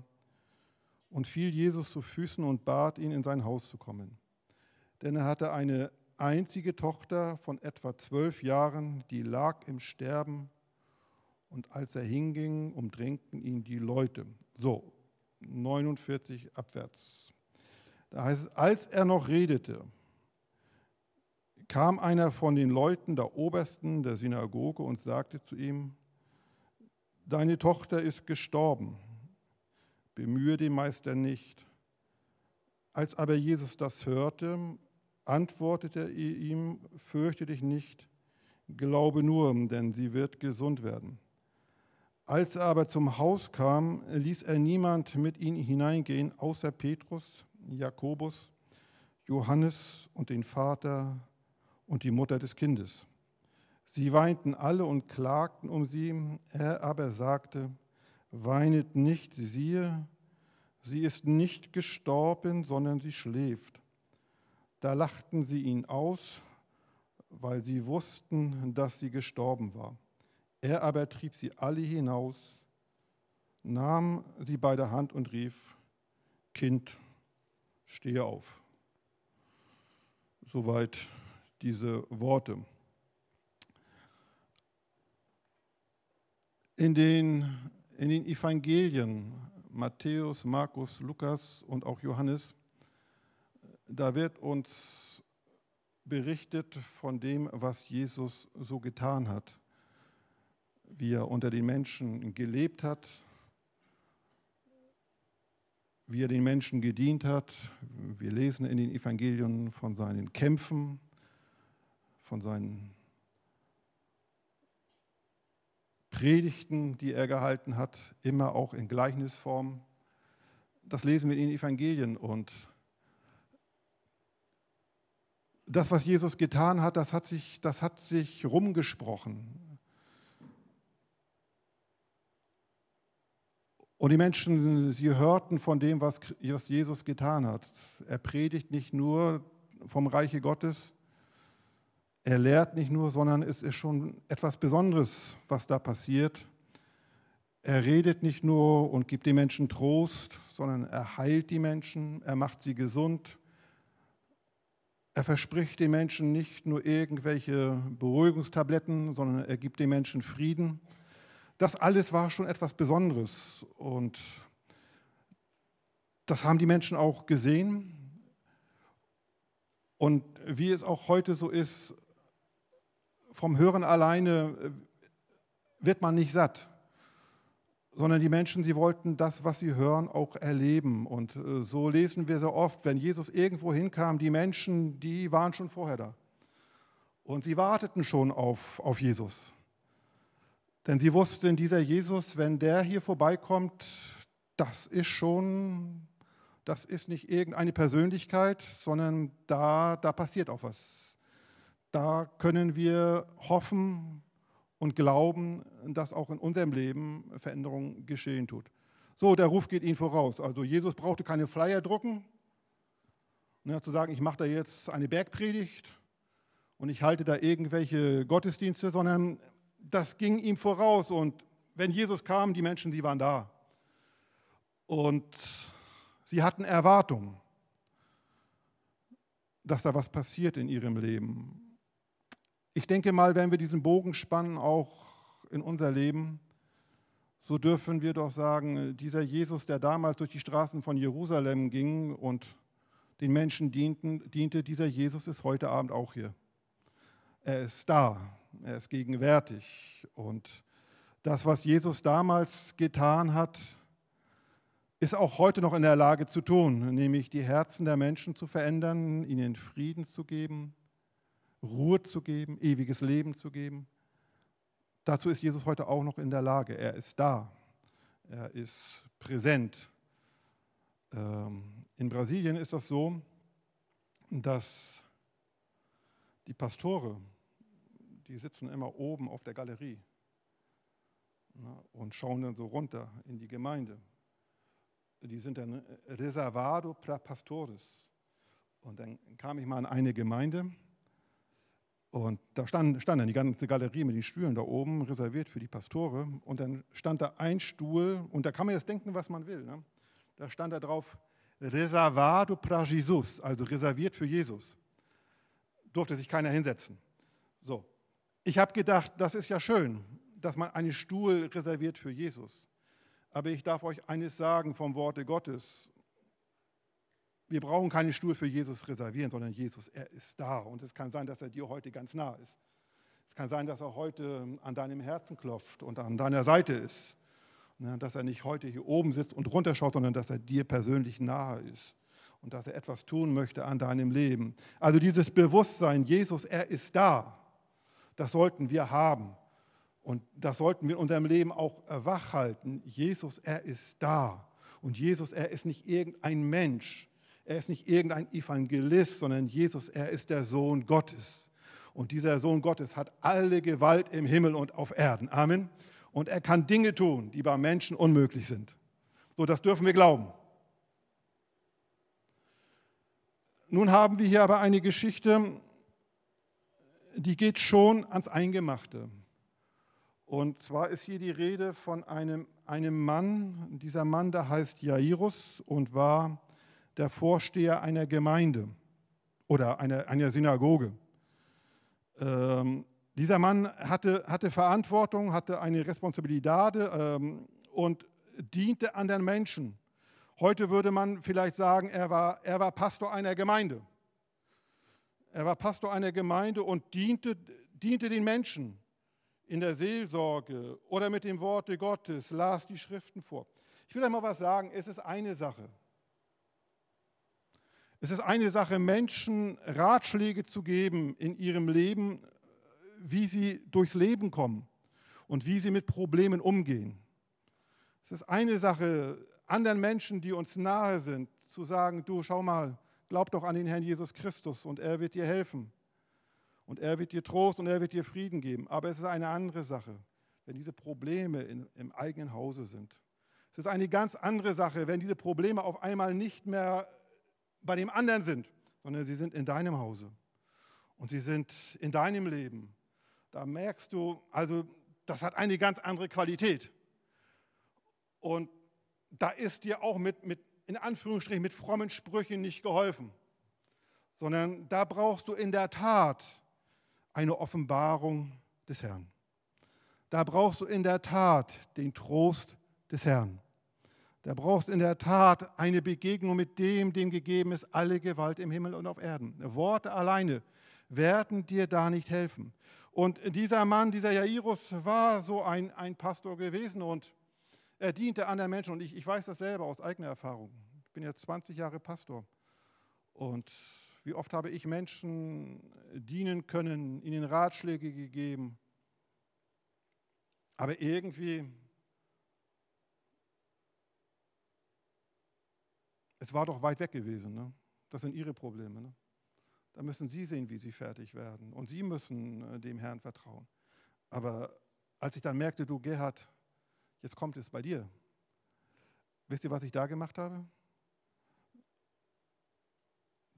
und fiel Jesus zu Füßen und bat ihn, in sein Haus zu kommen. Denn er hatte eine einzige Tochter von etwa zwölf Jahren, die lag im Sterben, und als er hinging, umdrängten ihn die Leute. So, 49 abwärts. Da heißt es, als er noch redete, kam einer von den Leuten der Obersten der Synagoge und sagte zu ihm, deine Tochter ist gestorben, bemühe den Meister nicht. Als aber Jesus das hörte, antwortete er ihm, fürchte dich nicht, glaube nur, denn sie wird gesund werden. Als er aber zum Haus kam, ließ er niemand mit ihm hineingehen, außer Petrus, Jakobus, Johannes und den Vater und die Mutter des Kindes. Sie weinten alle und klagten um sie. Er aber sagte, weinet nicht, siehe, sie ist nicht gestorben, sondern sie schläft. Da lachten sie ihn aus, weil sie wussten, dass sie gestorben war. Er aber trieb sie alle hinaus, nahm sie bei der Hand und rief, Kind, stehe auf. Soweit diese Worte. In den, in den Evangelien Matthäus, Markus, Lukas und auch Johannes, da wird uns berichtet von dem, was Jesus so getan hat, wie er unter den Menschen gelebt hat, wie er den Menschen gedient hat. Wir lesen in den Evangelien von seinen Kämpfen, von seinen Predigten, die er gehalten hat, immer auch in Gleichnisform. Das lesen wir in den Evangelien und das, was Jesus getan hat, das hat sich, das hat sich rumgesprochen. Und die Menschen, sie hörten von dem, was Jesus getan hat. Er predigt nicht nur vom Reiche Gottes, er lehrt nicht nur, sondern es ist schon etwas Besonderes, was da passiert. Er redet nicht nur und gibt den Menschen Trost, sondern er heilt die Menschen, er macht sie gesund. Er verspricht den Menschen nicht nur irgendwelche Beruhigungstabletten, sondern er gibt den Menschen Frieden. Das alles war schon etwas Besonderes und das haben die Menschen auch gesehen. Und wie es auch heute so ist, vom Hören alleine äh, wird man nicht satt, sondern die Menschen, sie wollten das, was sie hören, auch erleben. Und äh, so lesen wir sehr oft, wenn Jesus irgendwo hinkam, die Menschen, die waren schon vorher da. Und sie warteten schon auf, auf Jesus. Denn sie wussten, dieser Jesus, wenn der hier vorbeikommt, das ist schon, das ist nicht irgendeine Persönlichkeit, sondern da, da passiert auch was da können wir hoffen und glauben, dass auch in unserem Leben Veränderung geschehen tut. So, der Ruf geht Ihnen voraus. Also Jesus brauchte keine Flyer drucken, ne, zu sagen, ich mache da jetzt eine Bergpredigt und ich halte da irgendwelche Gottesdienste, sondern das ging ihm voraus. Und wenn Jesus kam, die Menschen, die waren da. Und sie hatten Erwartungen, dass da was passiert in ihrem Leben. Ich denke mal, wenn wir diesen Bogen spannen, auch in unser Leben, so dürfen wir doch sagen, dieser Jesus, der damals durch die Straßen von Jerusalem ging und den Menschen dienten, diente, dieser Jesus ist heute Abend auch hier. Er ist da, er ist gegenwärtig. Und das, was Jesus damals getan hat, ist auch heute noch in der Lage zu tun, nämlich die Herzen der Menschen zu verändern, ihnen Frieden zu geben, Ruhe zu geben, ewiges Leben zu geben. Dazu ist Jesus heute auch noch in der Lage. Er ist da. Er ist präsent. Ähm, in Brasilien ist das so, dass die Pastore, die sitzen immer oben auf der Galerie und schauen dann so runter in die Gemeinde. Die sind dann Reservado para Pastores. Und dann kam ich mal in eine Gemeinde und da stand, stand dann die ganze Galerie mit den Stühlen da oben, reserviert für die Pastore. Und dann stand da ein Stuhl, und da kann man jetzt denken, was man will. Ne? Da stand da drauf, Reservado para Jesus, also reserviert für Jesus. Durfte sich keiner hinsetzen. So, ich habe gedacht, das ist ja schön, dass man einen Stuhl reserviert für Jesus. Aber ich darf euch eines sagen vom Worte Gottes. Wir brauchen keinen Stuhl für Jesus reservieren, sondern Jesus, er ist da. Und es kann sein, dass er dir heute ganz nah ist. Es kann sein, dass er heute an deinem Herzen klopft und an deiner Seite ist. Ne, dass er nicht heute hier oben sitzt und runterschaut, sondern dass er dir persönlich nahe ist und dass er etwas tun möchte an deinem Leben. Also dieses Bewusstsein, Jesus, er ist da, das sollten wir haben. Und das sollten wir in unserem Leben auch wachhalten. Jesus, er ist da. Und Jesus, er ist nicht irgendein Mensch, er ist nicht irgendein Evangelist, sondern Jesus, er ist der Sohn Gottes. Und dieser Sohn Gottes hat alle Gewalt im Himmel und auf Erden. Amen. Und er kann Dinge tun, die bei Menschen unmöglich sind. So, das dürfen wir glauben. Nun haben wir hier aber eine Geschichte, die geht schon ans Eingemachte. Und zwar ist hier die Rede von einem, einem Mann, dieser Mann, der heißt Jairus und war der Vorsteher einer Gemeinde oder einer, einer Synagoge. Ähm, dieser Mann hatte, hatte Verantwortung, hatte eine Responsabilität ähm, und diente anderen Menschen. Heute würde man vielleicht sagen, er war, er war Pastor einer Gemeinde. Er war Pastor einer Gemeinde und diente, diente den Menschen in der Seelsorge oder mit dem Worte Gottes, las die Schriften vor. Ich will euch mal was sagen, es ist eine Sache. Es ist eine Sache, Menschen Ratschläge zu geben in ihrem Leben, wie sie durchs Leben kommen und wie sie mit Problemen umgehen. Es ist eine Sache, anderen Menschen, die uns nahe sind, zu sagen, du schau mal, glaub doch an den Herrn Jesus Christus und er wird dir helfen. Und er wird dir Trost und er wird dir Frieden geben. Aber es ist eine andere Sache, wenn diese Probleme in, im eigenen Hause sind. Es ist eine ganz andere Sache, wenn diese Probleme auf einmal nicht mehr bei dem anderen sind, sondern sie sind in deinem Hause und sie sind in deinem Leben. Da merkst du, also das hat eine ganz andere Qualität. Und da ist dir auch mit, mit in Anführungsstrichen, mit frommen Sprüchen nicht geholfen, sondern da brauchst du in der Tat eine Offenbarung des Herrn. Da brauchst du in der Tat den Trost des Herrn. Da brauchst du in der Tat eine Begegnung mit dem, dem gegeben ist alle Gewalt im Himmel und auf Erden. Worte alleine werden dir da nicht helfen. Und dieser Mann, dieser Jairus, war so ein, ein Pastor gewesen und er diente anderen Menschen. Und ich, ich weiß das selber aus eigener Erfahrung. Ich bin jetzt 20 Jahre Pastor. Und wie oft habe ich Menschen dienen können, ihnen Ratschläge gegeben. Aber irgendwie, es war doch weit weg gewesen. Ne? Das sind ihre Probleme. Ne? Da müssen sie sehen, wie sie fertig werden. Und sie müssen äh, dem Herrn vertrauen. Aber als ich dann merkte, du Gerhard, jetzt kommt es bei dir. Wisst ihr, was ich da gemacht habe?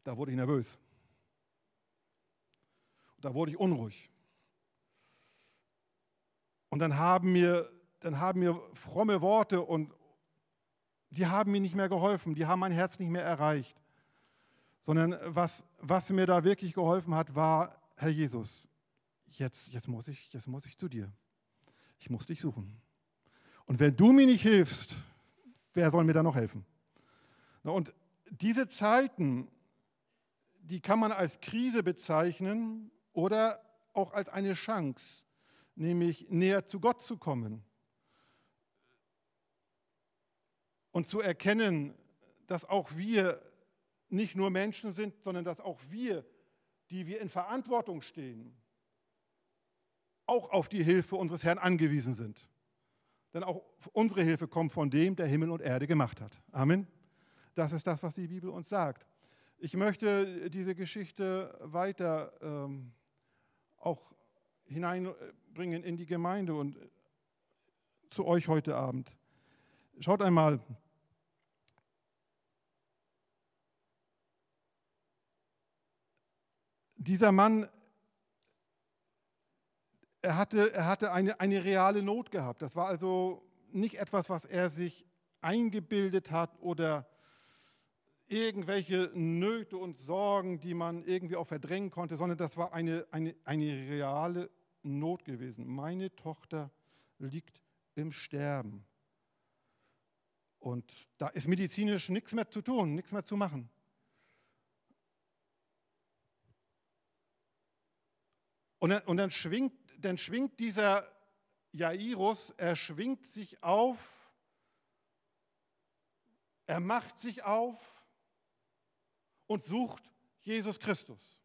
da wurde ich nervös. Da wurde ich unruhig. Und dann haben mir, dann haben mir fromme Worte und die haben mir nicht mehr geholfen, die haben mein Herz nicht mehr erreicht. Sondern was, was mir da wirklich geholfen hat, war, Herr Jesus, jetzt, jetzt, muss ich, jetzt muss ich zu dir. Ich muss dich suchen. Und wenn du mir nicht hilfst, wer soll mir da noch helfen? Und diese Zeiten, die kann man als Krise bezeichnen oder auch als eine Chance, nämlich näher zu Gott zu kommen und zu erkennen, dass auch wir nicht nur Menschen sind, sondern dass auch wir, die wir in Verantwortung stehen, auch auf die Hilfe unseres Herrn angewiesen sind. Denn auch unsere Hilfe kommt von dem, der Himmel und Erde gemacht hat. Amen. Das ist das, was die Bibel uns sagt. Ich möchte diese Geschichte weiter ähm, auch hineinbringen in die Gemeinde und zu euch heute Abend. Schaut einmal, dieser Mann, er hatte, er hatte eine, eine reale Not gehabt. Das war also nicht etwas, was er sich eingebildet hat oder irgendwelche Nöte und Sorgen, die man irgendwie auch verdrängen konnte, sondern das war eine, eine, eine reale Not gewesen. Meine Tochter liegt im Sterben. Und da ist medizinisch nichts mehr zu tun, nichts mehr zu machen. Und dann, und dann, schwingt, dann schwingt dieser Jairus, er schwingt sich auf, er macht sich auf und sucht Jesus Christus.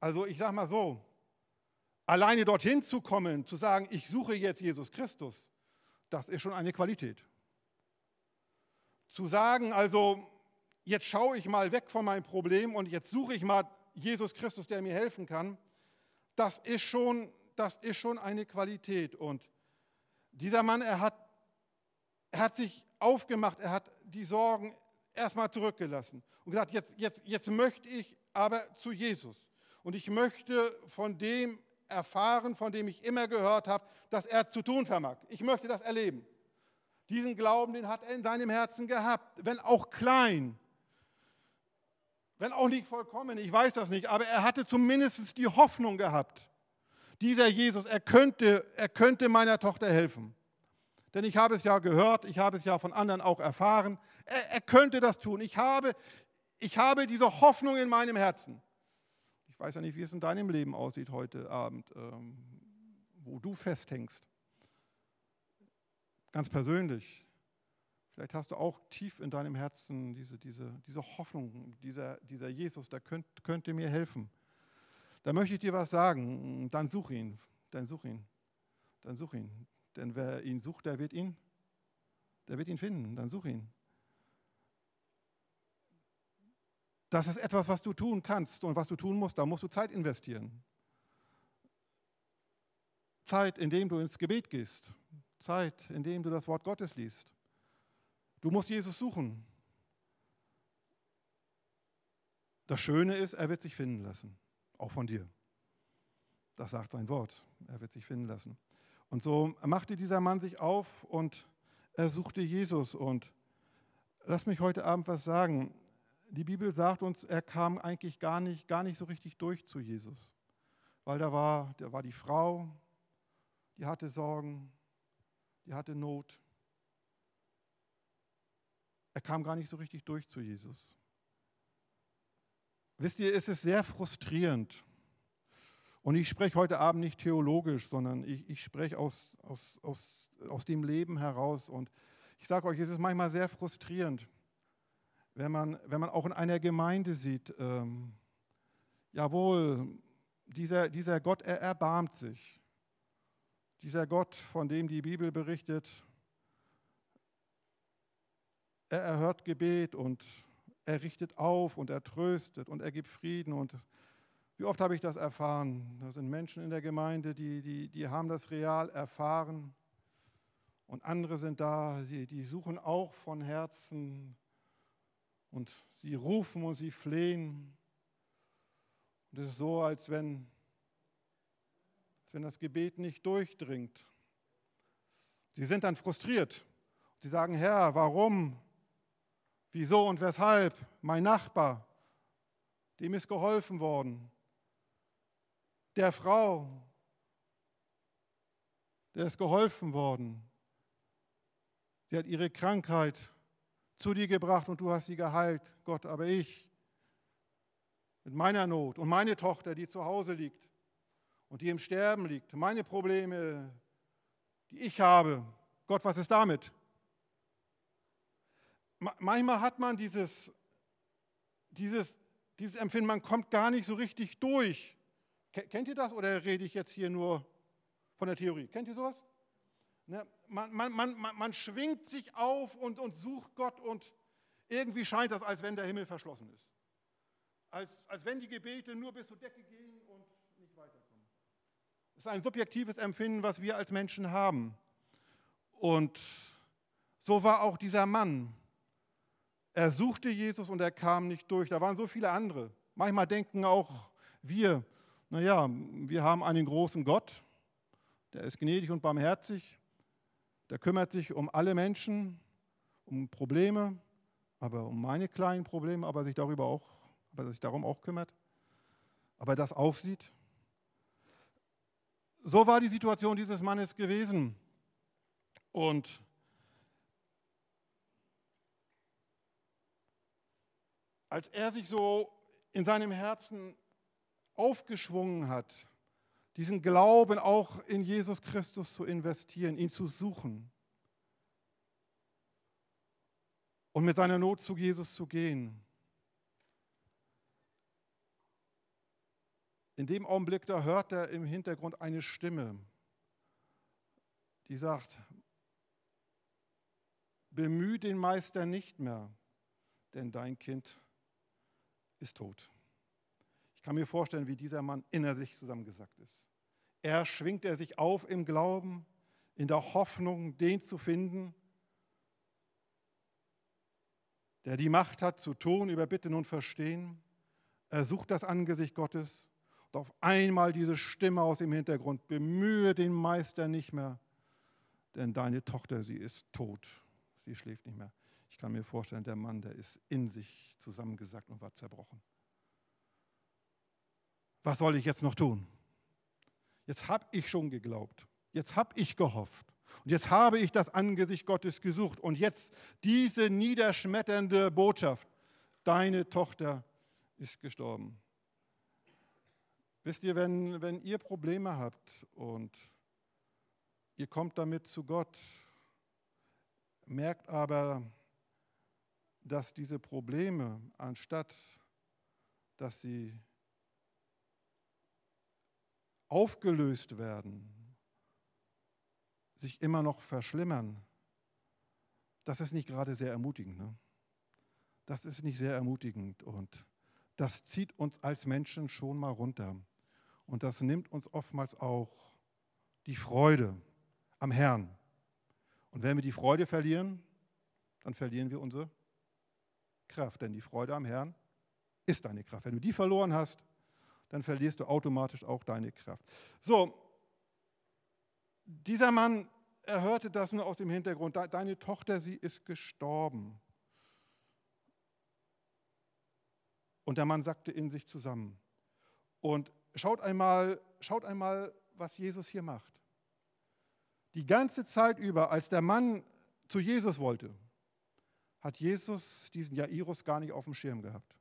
Also ich sage mal so, alleine dorthin zu kommen, zu sagen, ich suche jetzt Jesus Christus, das ist schon eine Qualität. Zu sagen, also jetzt schaue ich mal weg von meinem Problem und jetzt suche ich mal Jesus Christus, der mir helfen kann, das ist schon, das ist schon eine Qualität. Und dieser Mann, er hat, er hat sich aufgemacht, er hat die Sorgen erstmal zurückgelassen und gesagt, jetzt, jetzt, jetzt möchte ich aber zu Jesus. Und ich möchte von dem erfahren, von dem ich immer gehört habe, dass er zu tun vermag. Ich möchte das erleben. Diesen Glauben, den hat er in seinem Herzen gehabt, wenn auch klein. Wenn auch nicht vollkommen, ich weiß das nicht, aber er hatte zumindest die Hoffnung gehabt. Dieser Jesus, er könnte, er könnte meiner Tochter helfen. Denn ich habe es ja gehört, ich habe es ja von anderen auch erfahren. Er, er könnte das tun. Ich habe, ich habe diese Hoffnung in meinem Herzen. Ich weiß ja nicht, wie es in deinem Leben aussieht heute Abend, ähm, wo du festhängst. Ganz persönlich. Vielleicht hast du auch tief in deinem Herzen diese, diese, diese Hoffnung, dieser, dieser Jesus, der könnt, könnte mir helfen. Da möchte ich dir was sagen. Dann such ihn. Dann such ihn. Dann such ihn. Denn wer ihn sucht, der wird ihn, der wird ihn finden. Dann such ihn. Das ist etwas, was du tun kannst und was du tun musst. Da musst du Zeit investieren. Zeit, indem du ins Gebet gehst. Zeit, indem du das Wort Gottes liest. Du musst Jesus suchen. Das Schöne ist, er wird sich finden lassen, auch von dir. Das sagt sein Wort. Er wird sich finden lassen. Und so machte dieser Mann sich auf und er suchte Jesus. Und lass mich heute Abend was sagen. Die Bibel sagt uns, er kam eigentlich gar nicht, gar nicht so richtig durch zu Jesus. Weil da war, da war die Frau, die hatte Sorgen, die hatte Not. Er kam gar nicht so richtig durch zu Jesus. Wisst ihr, es ist sehr frustrierend. Und ich spreche heute Abend nicht theologisch, sondern ich, ich spreche aus, aus, aus, aus dem Leben heraus. Und ich sage euch, es ist manchmal sehr frustrierend, wenn man, wenn man auch in einer Gemeinde sieht, ähm, jawohl, dieser, dieser Gott, er erbarmt sich. Dieser Gott, von dem die Bibel berichtet, er erhört Gebet und er richtet auf und er tröstet und er gibt Frieden. Und wie oft habe ich das erfahren? Da sind Menschen in der Gemeinde, die, die, die haben das real erfahren. Und andere sind da, die, die suchen auch von Herzen und sie rufen und sie flehen. Und es ist so, als wenn, als wenn das Gebet nicht durchdringt. Sie sind dann frustriert. Sie sagen, Herr, warum? Wieso und weshalb? Mein Nachbar, dem ist geholfen worden. Der Frau, der ist geholfen worden. Sie hat ihre Krankheit zu dir gebracht und du hast sie geheilt, Gott, aber ich mit meiner Not und meine Tochter, die zu Hause liegt und die im Sterben liegt, meine Probleme, die ich habe, Gott, was ist damit? Manchmal hat man dieses, dieses, dieses Empfinden, man kommt gar nicht so richtig durch. Kennt ihr das oder rede ich jetzt hier nur von der Theorie? Kennt ihr sowas? Ne, man, man, man, man, schwingt sich auf und, und sucht Gott und irgendwie scheint das, als wenn der Himmel verschlossen ist. Als, als wenn die Gebete nur bis zur Decke gehen und nicht weiterkommen. Das ist ein subjektives Empfinden, was wir als Menschen haben. Und so war auch dieser Mann. Er suchte Jesus und er kam nicht durch. Da waren so viele andere. Manchmal denken auch wir, naja, wir haben einen großen Gott, der ist gnädig und barmherzig, der kümmert sich um alle Menschen, um Probleme, aber um meine kleinen Probleme, aber sich darüber auch, aber sich darum auch kümmert, aber das aufsieht. So war die Situation dieses Mannes gewesen. Und als er sich so in seinem Herzen aufgeschwungen hat, diesen Glauben auch in Jesus Christus zu investieren, ihn zu suchen und mit seiner Not zu Jesus zu gehen. In dem Augenblick, da hört er im Hintergrund eine Stimme, die sagt, bemühe den Meister nicht mehr, denn dein Kind ist tot. Ich kann mir vorstellen, wie dieser Mann innerlich zusammengesackt ist. Er schwingt er sich auf im Glauben, in der Hoffnung, den zu finden, der die Macht hat zu tun, überbitten und verstehen. Er sucht das Angesicht Gottes und auf einmal diese Stimme aus dem Hintergrund, bemühe den Meister nicht mehr, denn deine Tochter, sie ist tot, sie schläft nicht mehr. Ich kann mir vorstellen, der Mann, der ist in sich zusammengesackt und war zerbrochen. Was soll ich jetzt noch tun? Jetzt habe ich schon geglaubt. Jetzt habe ich gehofft. Und jetzt habe ich das Angesicht Gottes gesucht. Und jetzt diese niederschmetternde Botschaft. Deine Tochter ist gestorben. Wisst ihr, wenn, wenn ihr Probleme habt und ihr kommt damit zu Gott, merkt aber, dass diese Probleme, anstatt dass sie aufgelöst werden, sich immer noch verschlimmern, das ist nicht gerade sehr ermutigend. Ne? Das ist nicht sehr ermutigend und das zieht uns als Menschen schon mal runter. Und das nimmt uns oftmals auch die Freude am Herrn. Und wenn wir die Freude verlieren, dann verlieren wir unsere Kraft. Denn die Freude am Herrn ist deine Kraft. Wenn du die verloren hast, dann verlierst du automatisch auch deine Kraft. So, dieser Mann, er hörte das nur aus dem Hintergrund. Deine Tochter, sie ist gestorben. Und der Mann sagte in sich zusammen. Und schaut einmal, schaut einmal, was Jesus hier macht. Die ganze Zeit über, als der Mann zu Jesus wollte, hat Jesus diesen Jairus gar nicht auf dem Schirm gehabt.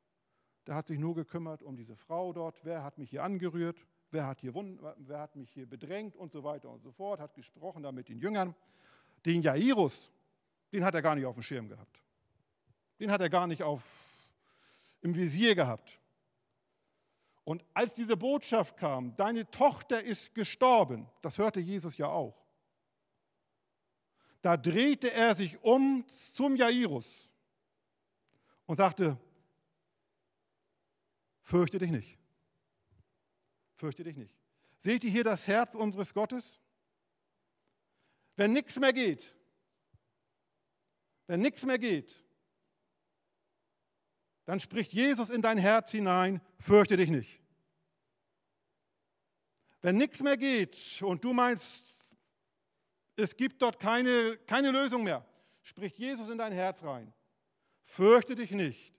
Der hat sich nur gekümmert um diese Frau dort. Wer hat mich hier angerührt? Wer hat, hier, wer hat mich hier bedrängt? Und so weiter und so fort. Hat gesprochen da mit den Jüngern. Den Jairus, den hat er gar nicht auf dem Schirm gehabt. Den hat er gar nicht auf, im Visier gehabt. Und als diese Botschaft kam, deine Tochter ist gestorben, das hörte Jesus ja auch, da drehte er sich um zum Jairus und sagte, fürchte dich nicht. Fürchte dich nicht. Seht ihr hier das Herz unseres Gottes? Wenn nichts mehr geht, wenn nichts mehr geht, dann spricht Jesus in dein Herz hinein, fürchte dich nicht. Wenn nichts mehr geht und du meinst, es gibt dort keine, keine Lösung mehr, spricht Jesus in dein Herz rein, fürchte dich nicht.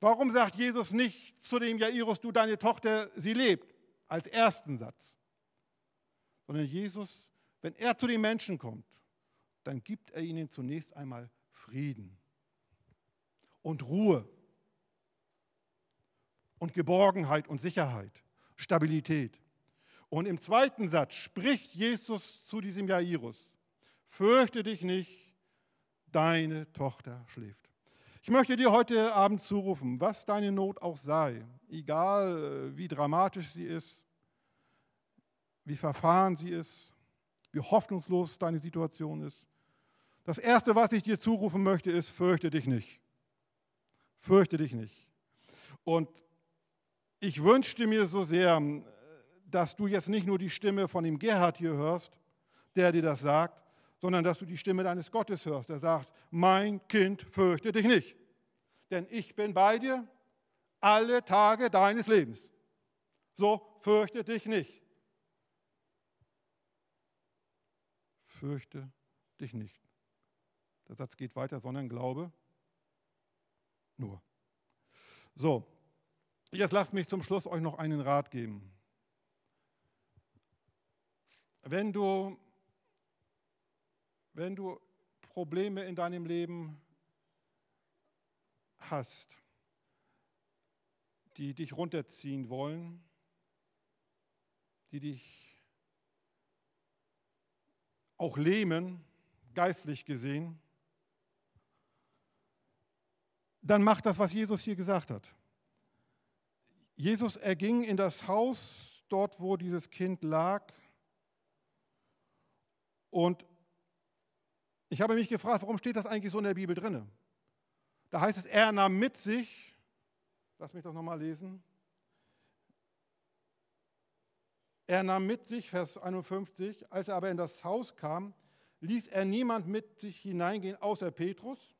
Warum sagt Jesus nicht zu dem Jairus, du deine Tochter, sie lebt, als ersten Satz? Sondern Jesus, wenn er zu den Menschen kommt, dann gibt er ihnen zunächst einmal Frieden und Ruhe und Geborgenheit und Sicherheit, Stabilität. Und im zweiten Satz spricht Jesus zu diesem Jairus, fürchte dich nicht, deine Tochter schläft. Ich möchte dir heute Abend zurufen, was deine Not auch sei, egal äh, wie dramatisch sie ist, wie verfahren sie ist, wie hoffnungslos deine Situation ist. Das Erste, was ich dir zurufen möchte, ist, fürchte dich nicht. Fürchte dich nicht. Und ich wünschte mir so sehr, dass du jetzt nicht nur die Stimme von dem Gerhard hier hörst, der dir das sagt, sondern dass du die Stimme deines Gottes hörst, der sagt, mein Kind, fürchte dich nicht, denn ich bin bei dir alle Tage deines Lebens. So fürchte dich nicht. Fürchte dich nicht. Der Satz geht weiter, sondern glaube nur. So, jetzt lasst mich zum Schluss euch noch einen Rat geben. Wenn du, wenn du Probleme in deinem Leben hast, die dich runterziehen wollen, die dich auch lähmen, geistlich gesehen, dann mach das, was Jesus hier gesagt hat. Jesus erging in das Haus, dort wo dieses Kind lag, und ich habe mich gefragt, warum steht das eigentlich so in der Bibel drin? Da heißt es, er nahm mit sich, lass mich das nochmal lesen, er nahm mit sich, Vers 51, als er aber in das Haus kam, ließ er niemand mit sich hineingehen, außer Petrus,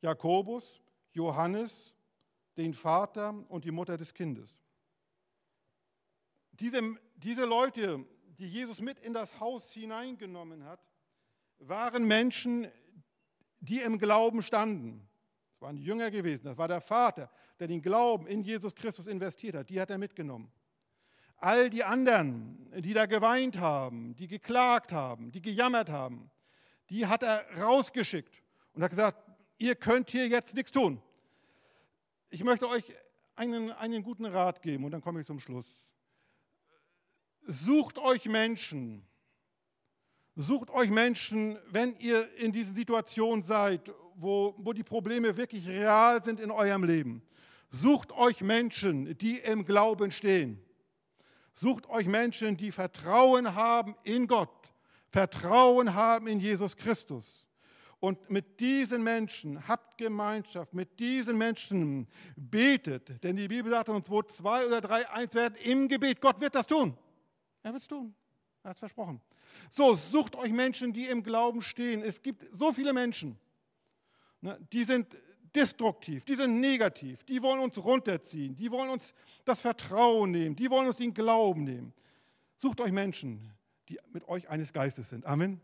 Jakobus, Johannes, den Vater und die Mutter des Kindes. Diese, diese Leute, die Jesus mit in das Haus hineingenommen hat, waren Menschen, die im Glauben standen. Das waren die Jünger gewesen, das war der Vater, der den Glauben in Jesus Christus investiert hat. Die hat er mitgenommen. All die anderen, die da geweint haben, die geklagt haben, die gejammert haben, die hat er rausgeschickt und hat gesagt, ihr könnt hier jetzt nichts tun. Ich möchte euch einen, einen guten Rat geben und dann komme ich zum Schluss. Sucht euch Menschen, sucht euch Menschen, wenn ihr in diesen Situationen seid, wo, wo die Probleme wirklich real sind in eurem Leben. Sucht euch Menschen, die im Glauben stehen. Sucht euch Menschen, die Vertrauen haben in Gott, Vertrauen haben in Jesus Christus. Und mit diesen Menschen habt Gemeinschaft, mit diesen Menschen betet. Denn die Bibel sagt uns, wo zwei oder drei eins werden im Gebet, Gott wird das tun. Er wird es tun. Er hat es versprochen. So, sucht euch Menschen, die im Glauben stehen. Es gibt so viele Menschen, ne, die sind destruktiv, die sind negativ, die wollen uns runterziehen, die wollen uns das Vertrauen nehmen, die wollen uns den Glauben nehmen. Sucht euch Menschen, die mit euch eines Geistes sind. Amen.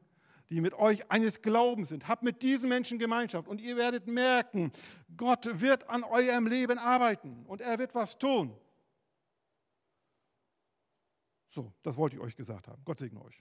Die mit euch eines Glaubens sind. Habt mit diesen Menschen Gemeinschaft und ihr werdet merken, Gott wird an eurem Leben arbeiten und er wird was tun. So, das wollte ich euch gesagt haben. Gott segne euch.